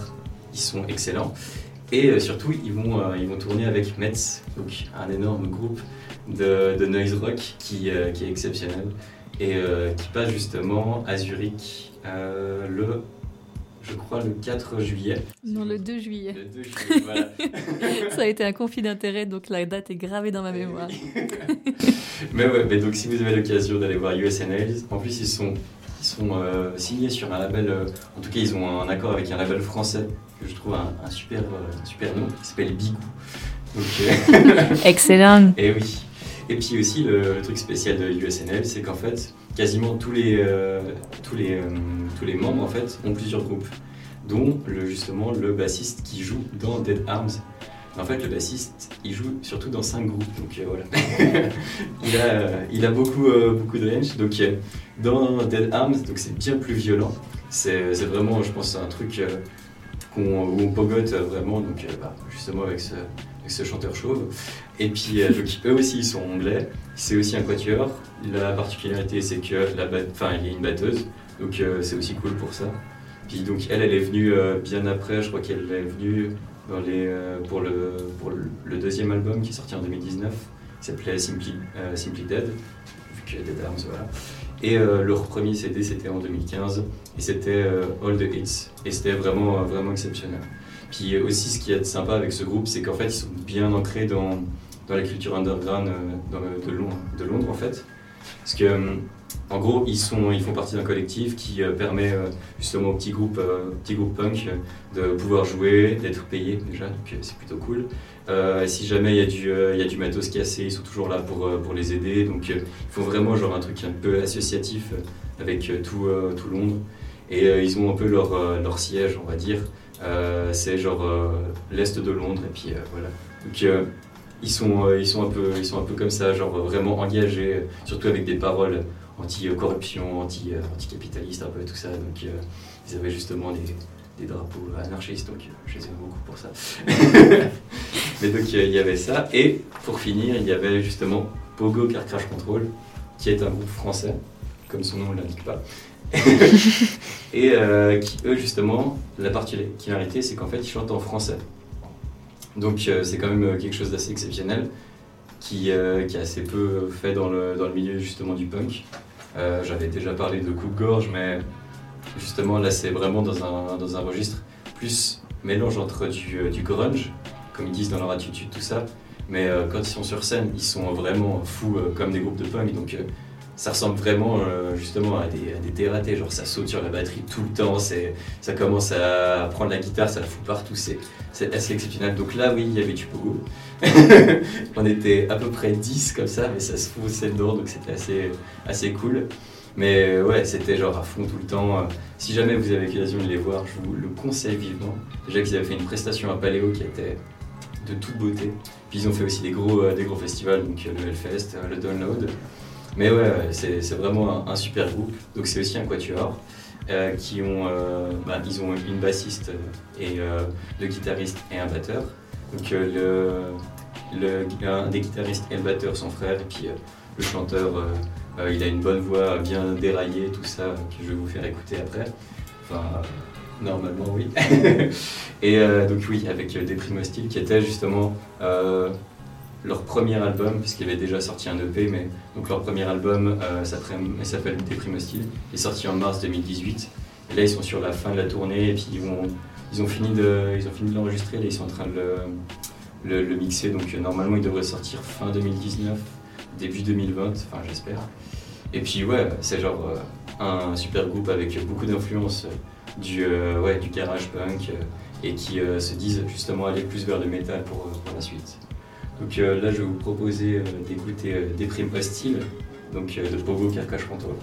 ils sont excellents. Et surtout, ils vont, ils vont tourner avec Metz, donc un énorme groupe de, noise rock qui, est exceptionnel et qui passe justement à Zurich le, je crois, le 4 juillet. Non, le 2 juillet. Le 2 juillet, voilà. Ça a été un conflit d'intérêt, donc la date est gravée dans ma mémoire. Mais ouais, mais donc si vous avez l'occasion d'aller voir USNL, en plus ils sont, ils sont euh, signés sur un label, euh, en tout cas ils ont un accord avec un label français que je trouve un, un super, euh, super nom, qui s'appelle Bigou. Donc, Excellent. Et oui. Et puis aussi le, le truc spécial de USNL, c'est qu'en fait quasiment tous les, euh, tous, les, euh, tous les membres en fait ont plusieurs groupes, dont le, justement le bassiste qui joue dans Dead Arms. En fait, le bassiste, il joue surtout dans cinq groupes, donc euh, voilà. il, a, il a beaucoup, beaucoup de range. Donc, dans Dead Arms, c'est bien plus violent. C'est vraiment, je pense, un truc où on pogote vraiment, donc bah, justement avec ce chanteur chauve. Et puis, eux aussi, ils sont anglais. C'est aussi un quatuor. La particularité, c'est que la enfin, il y a une batteuse, donc euh, c'est aussi cool pour ça. Puis donc elle, elle est venue euh, bien après, je crois qu'elle est venue euh, pour, le, pour le, deuxième album qui est sorti en 2019, qui s'appelait Simply, Simply Dead, vu que Dead Arms, voilà. Et leur premier CD, c'était en 2015, et c'était All the Hits, et c'était vraiment, vraiment exceptionnel. Puis aussi, ce qui est sympa avec ce groupe, c'est qu'en fait, ils sont bien ancrés dans, dans la culture underground euh, le- de, Londres, de Londres, en fait. Parce que, euh, en gros, ils, sont, ils font partie d'un collectif qui euh, permet euh, justement aux petits groupes, euh, petits groupes punk euh, de pouvoir jouer, d'être payés déjà, donc euh, c'est plutôt cool. Euh, si jamais il y, euh, y a du matos cassé, ils sont toujours là pour, euh, pour les aider. Donc euh, ils font vraiment genre un truc un peu associatif euh, avec euh, tout, euh, tout Londres. Et euh, ils ont un peu leur, euh, leur siège, on va dire. Euh, c'est genre euh, l'est de Londres et puis euh, voilà. Donc euh, ils sont, euh, ils, sont un peu, ils sont un peu comme ça, genre vraiment engagés, euh, surtout avec des paroles anti-corruption, anti, euh, anti-capitaliste, un peu tout ça. Donc euh, ils avaient justement des, drapeaux anarchistes, donc euh, je les aime beaucoup pour ça. Mais donc euh, il y avait ça. Et pour finir, il y avait justement Pogo Car Crash Control, qui est un groupe français, comme son nom ne l'indique pas. et euh, qui, eux, justement, la particularité, c'est qu'en fait, ils chantent en français. Donc, euh, c'est quand même euh, quelque chose d'assez exceptionnel, qui, euh, qui est assez peu fait dans le, dans le milieu, justement, du punk. J'avais déjà parlé de coupe-gorge, mais justement, là, c'est vraiment dans un, dans un registre plus mélange entre du, du grunge, comme ils disent dans leur attitude, tout ça. Mais quand ils sont sur scène, ils sont vraiment fous comme des groupes de punk. Donc, ça ressemble vraiment euh, justement à des, à des dératés, genre ça saute sur la batterie tout le temps, ça commence à prendre la guitare, ça la fout partout, c'est, assez exceptionnel. Donc là, oui, il y avait du pogo. On était à peu près 10 comme ça, mais ça se fonçait dedans, donc c'était assez, assez cool. Mais euh, ouais, c'était genre à fond tout le temps. Euh, Si jamais vous avez l'occasion de les voir, je vous le conseille vivement. Déjà qu'ils avaient fait une prestation à Paléo qui était de toute beauté. Puis ils ont fait aussi des gros, des gros festivals, donc le Hellfest, le Download. Mais ouais, c'est vraiment un, super groupe. Donc c'est aussi un quatuor. euh, qui ont, euh, bah, ils ont une bassiste et euh, deux guitaristes et un batteur. Donc le, un des guitaristes et le batteur sont frères, et puis le chanteur, il a une bonne voix bien déraillée, tout ça, que je vais vous faire écouter après. Enfin, normalement, oui. et donc oui, avec Déprime Hostile, qui était justement leur premier album, puisqu'il avait déjà sorti un EP, mais donc leur premier album euh, s'appelle Déprime il est sorti en mars 2018. Et là, ils sont sur la fin de la tournée, et puis ils, ils ont fini de, ils ont fini de l'enregistrer, là, ils sont en train de le, mixer, donc euh, normalement, il devrait sortir fin 2019, début 2020, enfin j'espère. Et puis ouais, c'est genre euh, un super groupe avec beaucoup d'influence du, euh, ouais, du garage punk et qui se disent justement aller plus vers le métal pour, pour la suite. Donc euh, là, je vais vous proposer euh, d'écouter euh, Déprime Hostile, donc euh, de Pogo Carcache Control.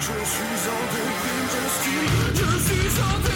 Je suis en déprime hostile, je suis en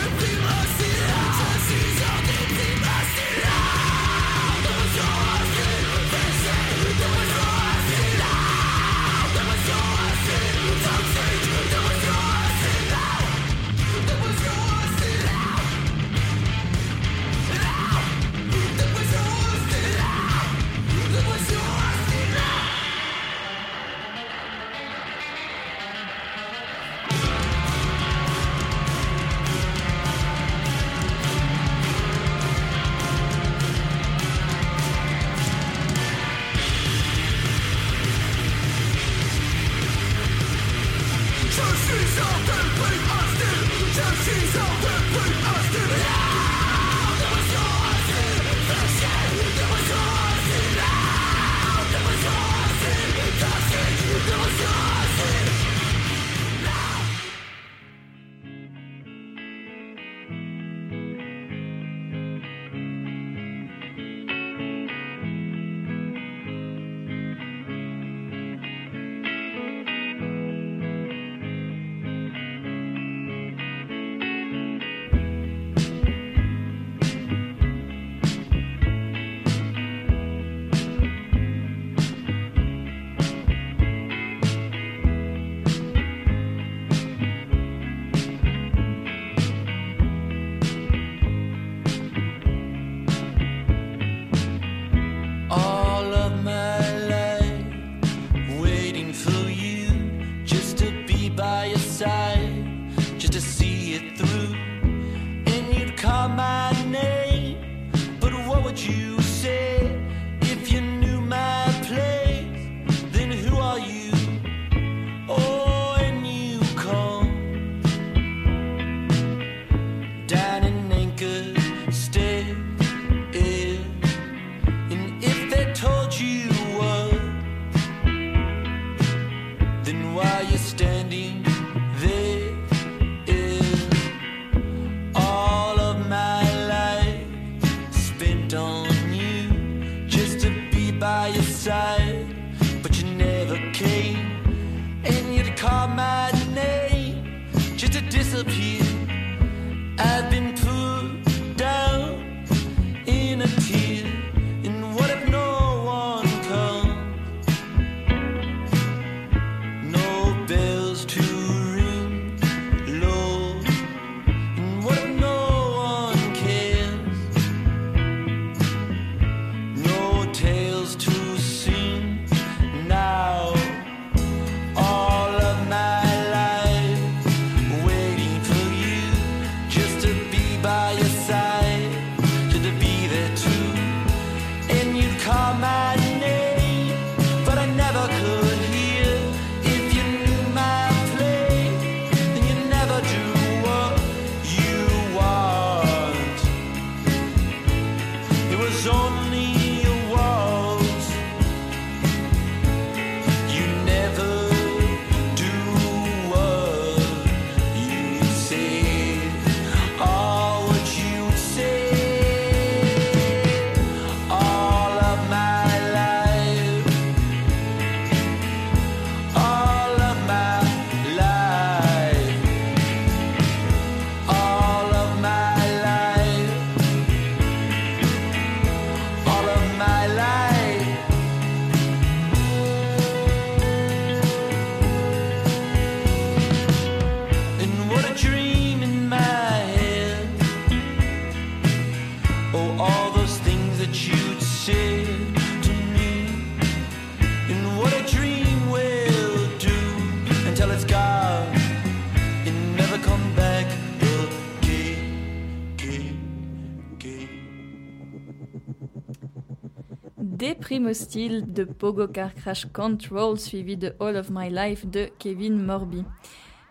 Hostiles de Pogo Car Crash Control suivi de All of My Life de Kevin Morby.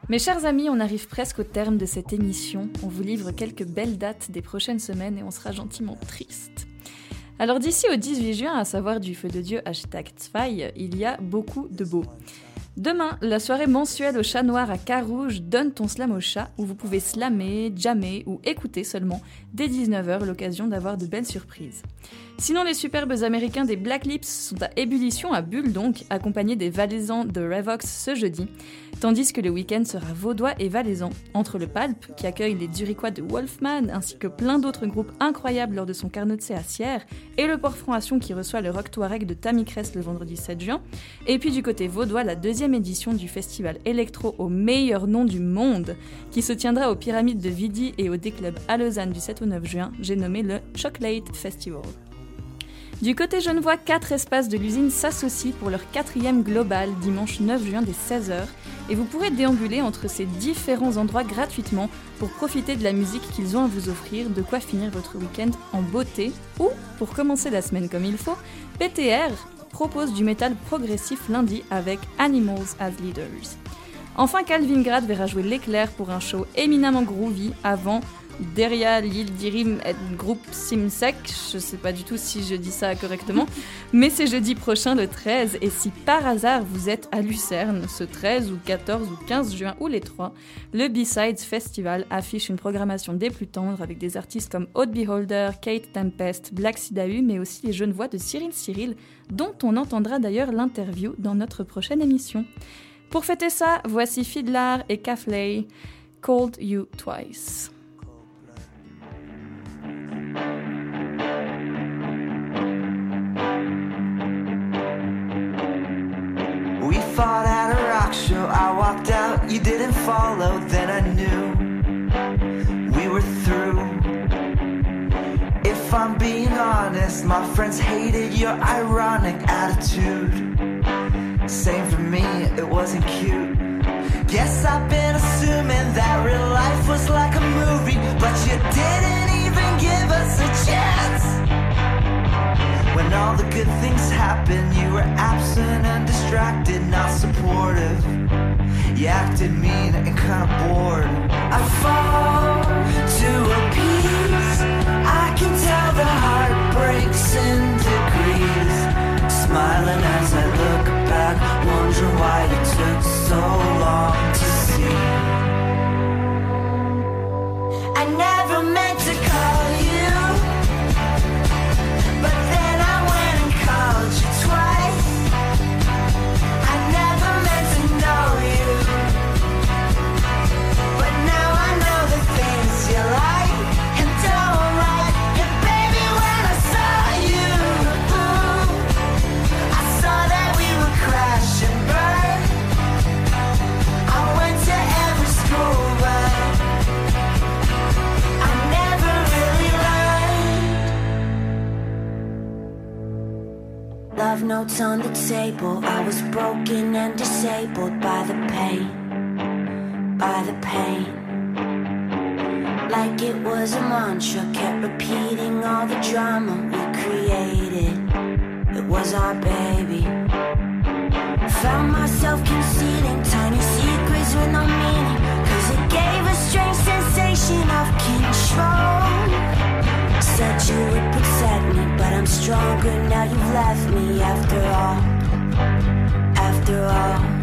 Mes chers amis, on arrive presque au terme de cette émission. On vous livre quelques belles dates des prochaines semaines et on sera gentiment triste. Alors d'ici au 18 juin, à savoir du feu de Dieu hashtag Zwei, il y a beaucoup de beaux. Demain, la soirée mensuelle au chat noir à Carouge donne ton slam au chat où vous pouvez slammer, jammer ou écouter seulement dès 19h l'occasion d'avoir de belles surprises. Sinon, les superbes américains des Black Lips sont à ébullition à Bulle donc, accompagnés des Valaisans de Revox ce jeudi, tandis que le week-end sera vaudois et valaisan, entre le Palp, qui accueille les Duriquois de Wolfman, ainsi que plein d'autres groupes incroyables lors de son carnotse à Sierre, et le Port Franc qui reçoit le rock Touareg de Tammy Crest le vendredi 7 juin, et puis du côté vaudois, la deuxième édition du festival électro au meilleur nom du monde, qui se tiendra aux Pyramides de Vidi et au D-Club à Lausanne du 7 au 9 juin, j'ai nommé le Chocolate Festival. Du côté genevois, quatre espaces de l'usine s'associent pour leur quatrième global dimanche 9 juin dès 16h et vous pourrez déambuler entre ces différents endroits gratuitement pour profiter de la musique qu'ils ont à vous offrir, de quoi finir votre week-end en beauté ou, pour commencer la semaine comme il faut, PTR propose du métal progressif lundi avec Animals as Leaders. Enfin, Calvin Grad verra jouer l'éclair pour un show éminemment groovy avant Deria l'île d'Irim et le groupe Simsek, je sais pas du tout si je dis ça correctement, mais c'est jeudi prochain le 13 et si par hasard vous êtes à Lucerne ce 13 ou 14 ou 15 juin ou les trois, le B-Sides Festival affiche une programmation des plus tendres avec des artistes comme Haute Beholder, Kate Tempest, Black Sidahu mais aussi les jeunes voix de Cyril Cyril dont on entendra d'ailleurs l'interview dans notre prochaine émission. Pour fêter ça, voici Fiddler et Cafley, Called You Twice. We fought at a rock show. I walked out, you didn't follow. Then I knew we were through. If I'm being honest, my friends hated your ironic attitude. Same for me, it wasn't cute. Guess I've been assuming that real life was like a movie, but you didn't even give us a chance. When all the good things happened, you were absent and distracted, not supportive. You acted mean and kinda bored. I fall to a piece. I can tell the heart breaks in degrees. Smiling as I back Wonder why it took so long to see. I know notes on the table. I was broken and disabled by the pain, by the pain. Like it was a mantra, kept repeating all the drama we created. It was our baby. Found myself conceding tiny secrets with no meaning. Cause it gave a strange sensation of control. Said you would stronger now you've left me after all. After all,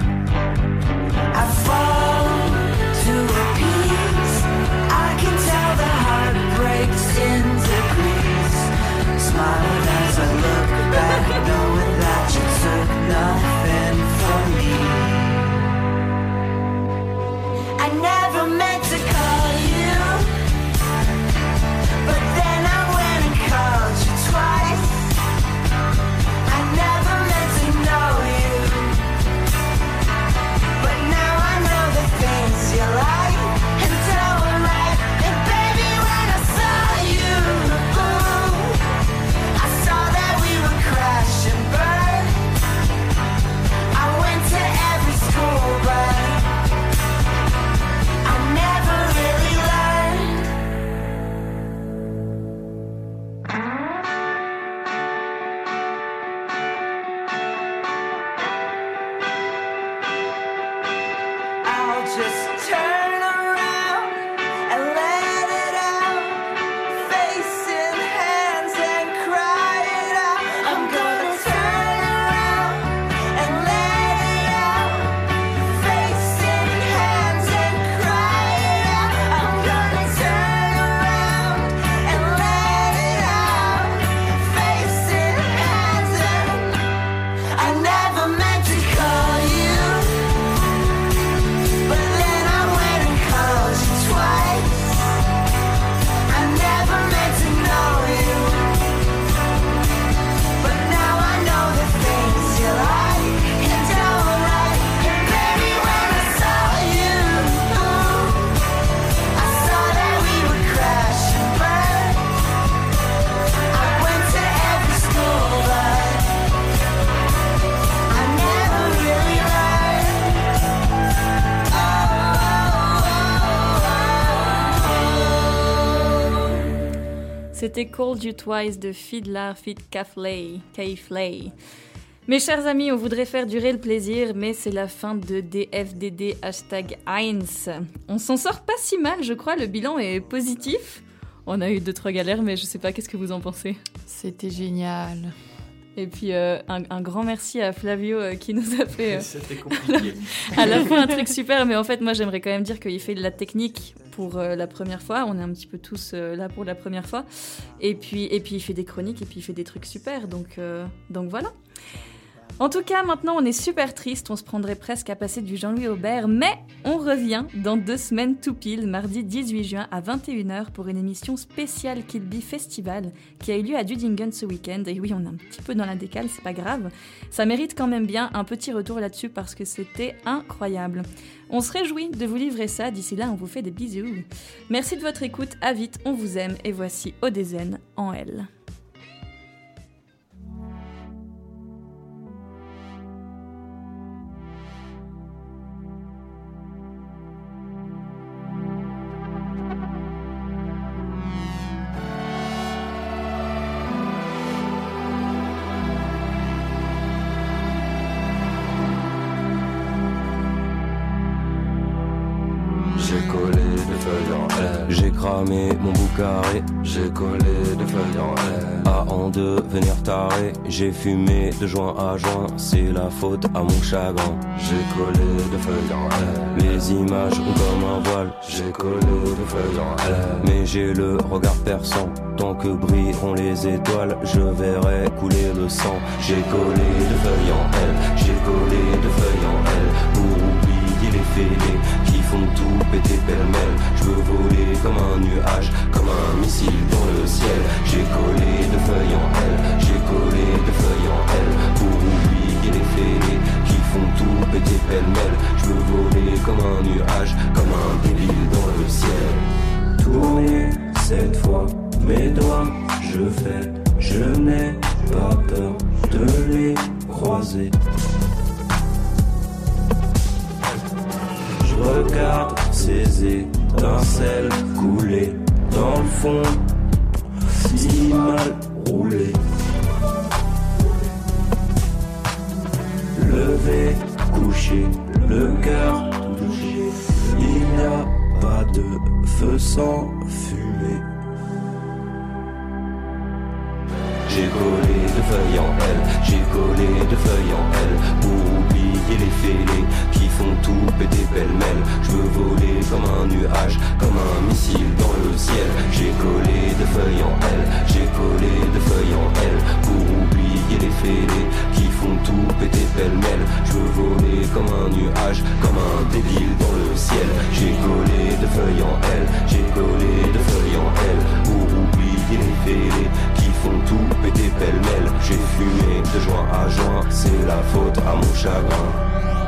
Called You Twice de Fiddler Fit. Cafley. Mes chers amis, on voudrait faire durer le plaisir, mais c'est la fin de DFDD hashtag Heinz. On s'en sort pas si mal, je crois, le bilan est positif. On a eu deux, trois galères, mais je sais pas, qu'est-ce que vous en pensez? C'était génial. Et puis euh, un, un grand merci à Flavio euh, qui nous a fait euh, C'était compliqué. à la fois un truc super, mais en fait moi j'aimerais quand même dire qu'il fait de la technique pour euh, la première fois. On est un petit peu tous là pour la première fois. Et puis et puis il fait des chroniques et puis il fait des trucs super. Donc donc voilà. En tout cas, maintenant, on est super triste. On se prendrait presque à passer du Jean-Louis Aubert. Mais on revient dans deux semaines tout pile, mardi 18 juin à 21h pour une émission spéciale Kill Bee Festival qui a eu lieu à Dudingen ce week-end. Et oui, on est un petit peu dans la décale, c'est pas grave. Ça mérite quand même bien un petit retour là-dessus parce que c'était incroyable. On se réjouit de vous livrer ça. D'ici là, on vous fait des bisous. Merci de votre écoute. À vite, on vous aime. Et voici Odezen en L. J'ai fumé de joint à joint. C'est la faute à mon chagrin. J'ai collé des feuilles en L. Les images ont comme un voile. J'ai collé des feuilles en L. Mais j'ai le regard perçant. Tant que brilleront les étoiles, je verrai couler le sang. J'ai collé des feuilles en L. J'ai collé des feuilles en L. Oublier qui font tout péter pêle-mêle. Je veux voler comme un nuage, comme un missile dans le ciel. J'ai collé de feuilles en L, j'ai collé de feuilles en L. Pour oublier les fêlés qui font tout péter pêle-mêle. Je veux voler comme un nuage, comme un débile dans le ciel. Tourner cette fois mes doigts, je fais, je n'ai pas peur de les croiser. Regarde ces étincelles couler dans le fond, si mal roulé. Levé, couché, le cœur touché. Il n'y a pas de feu sans fumée. J'ai collé feuilles en L, j'ai collé de feuilles en L pour oublier les fêlés qui font tout péter pêle-mêle. Je veux voler comme un nuage, comme un missile dans le ciel. J'ai collé de feuilles en L, j'ai collé de feuilles en L pour oublier les fêlés qui font tout péter pêle-mêle. Je veux voler comme un nuage, comme un débile dans le ciel. J'ai collé de feuilles en L, j'ai collé de feuilles en L pour oublier les fêlés font tout péter pêle-mêle. J'ai fumé de juin à juin, c'est la faute à mon chagrin.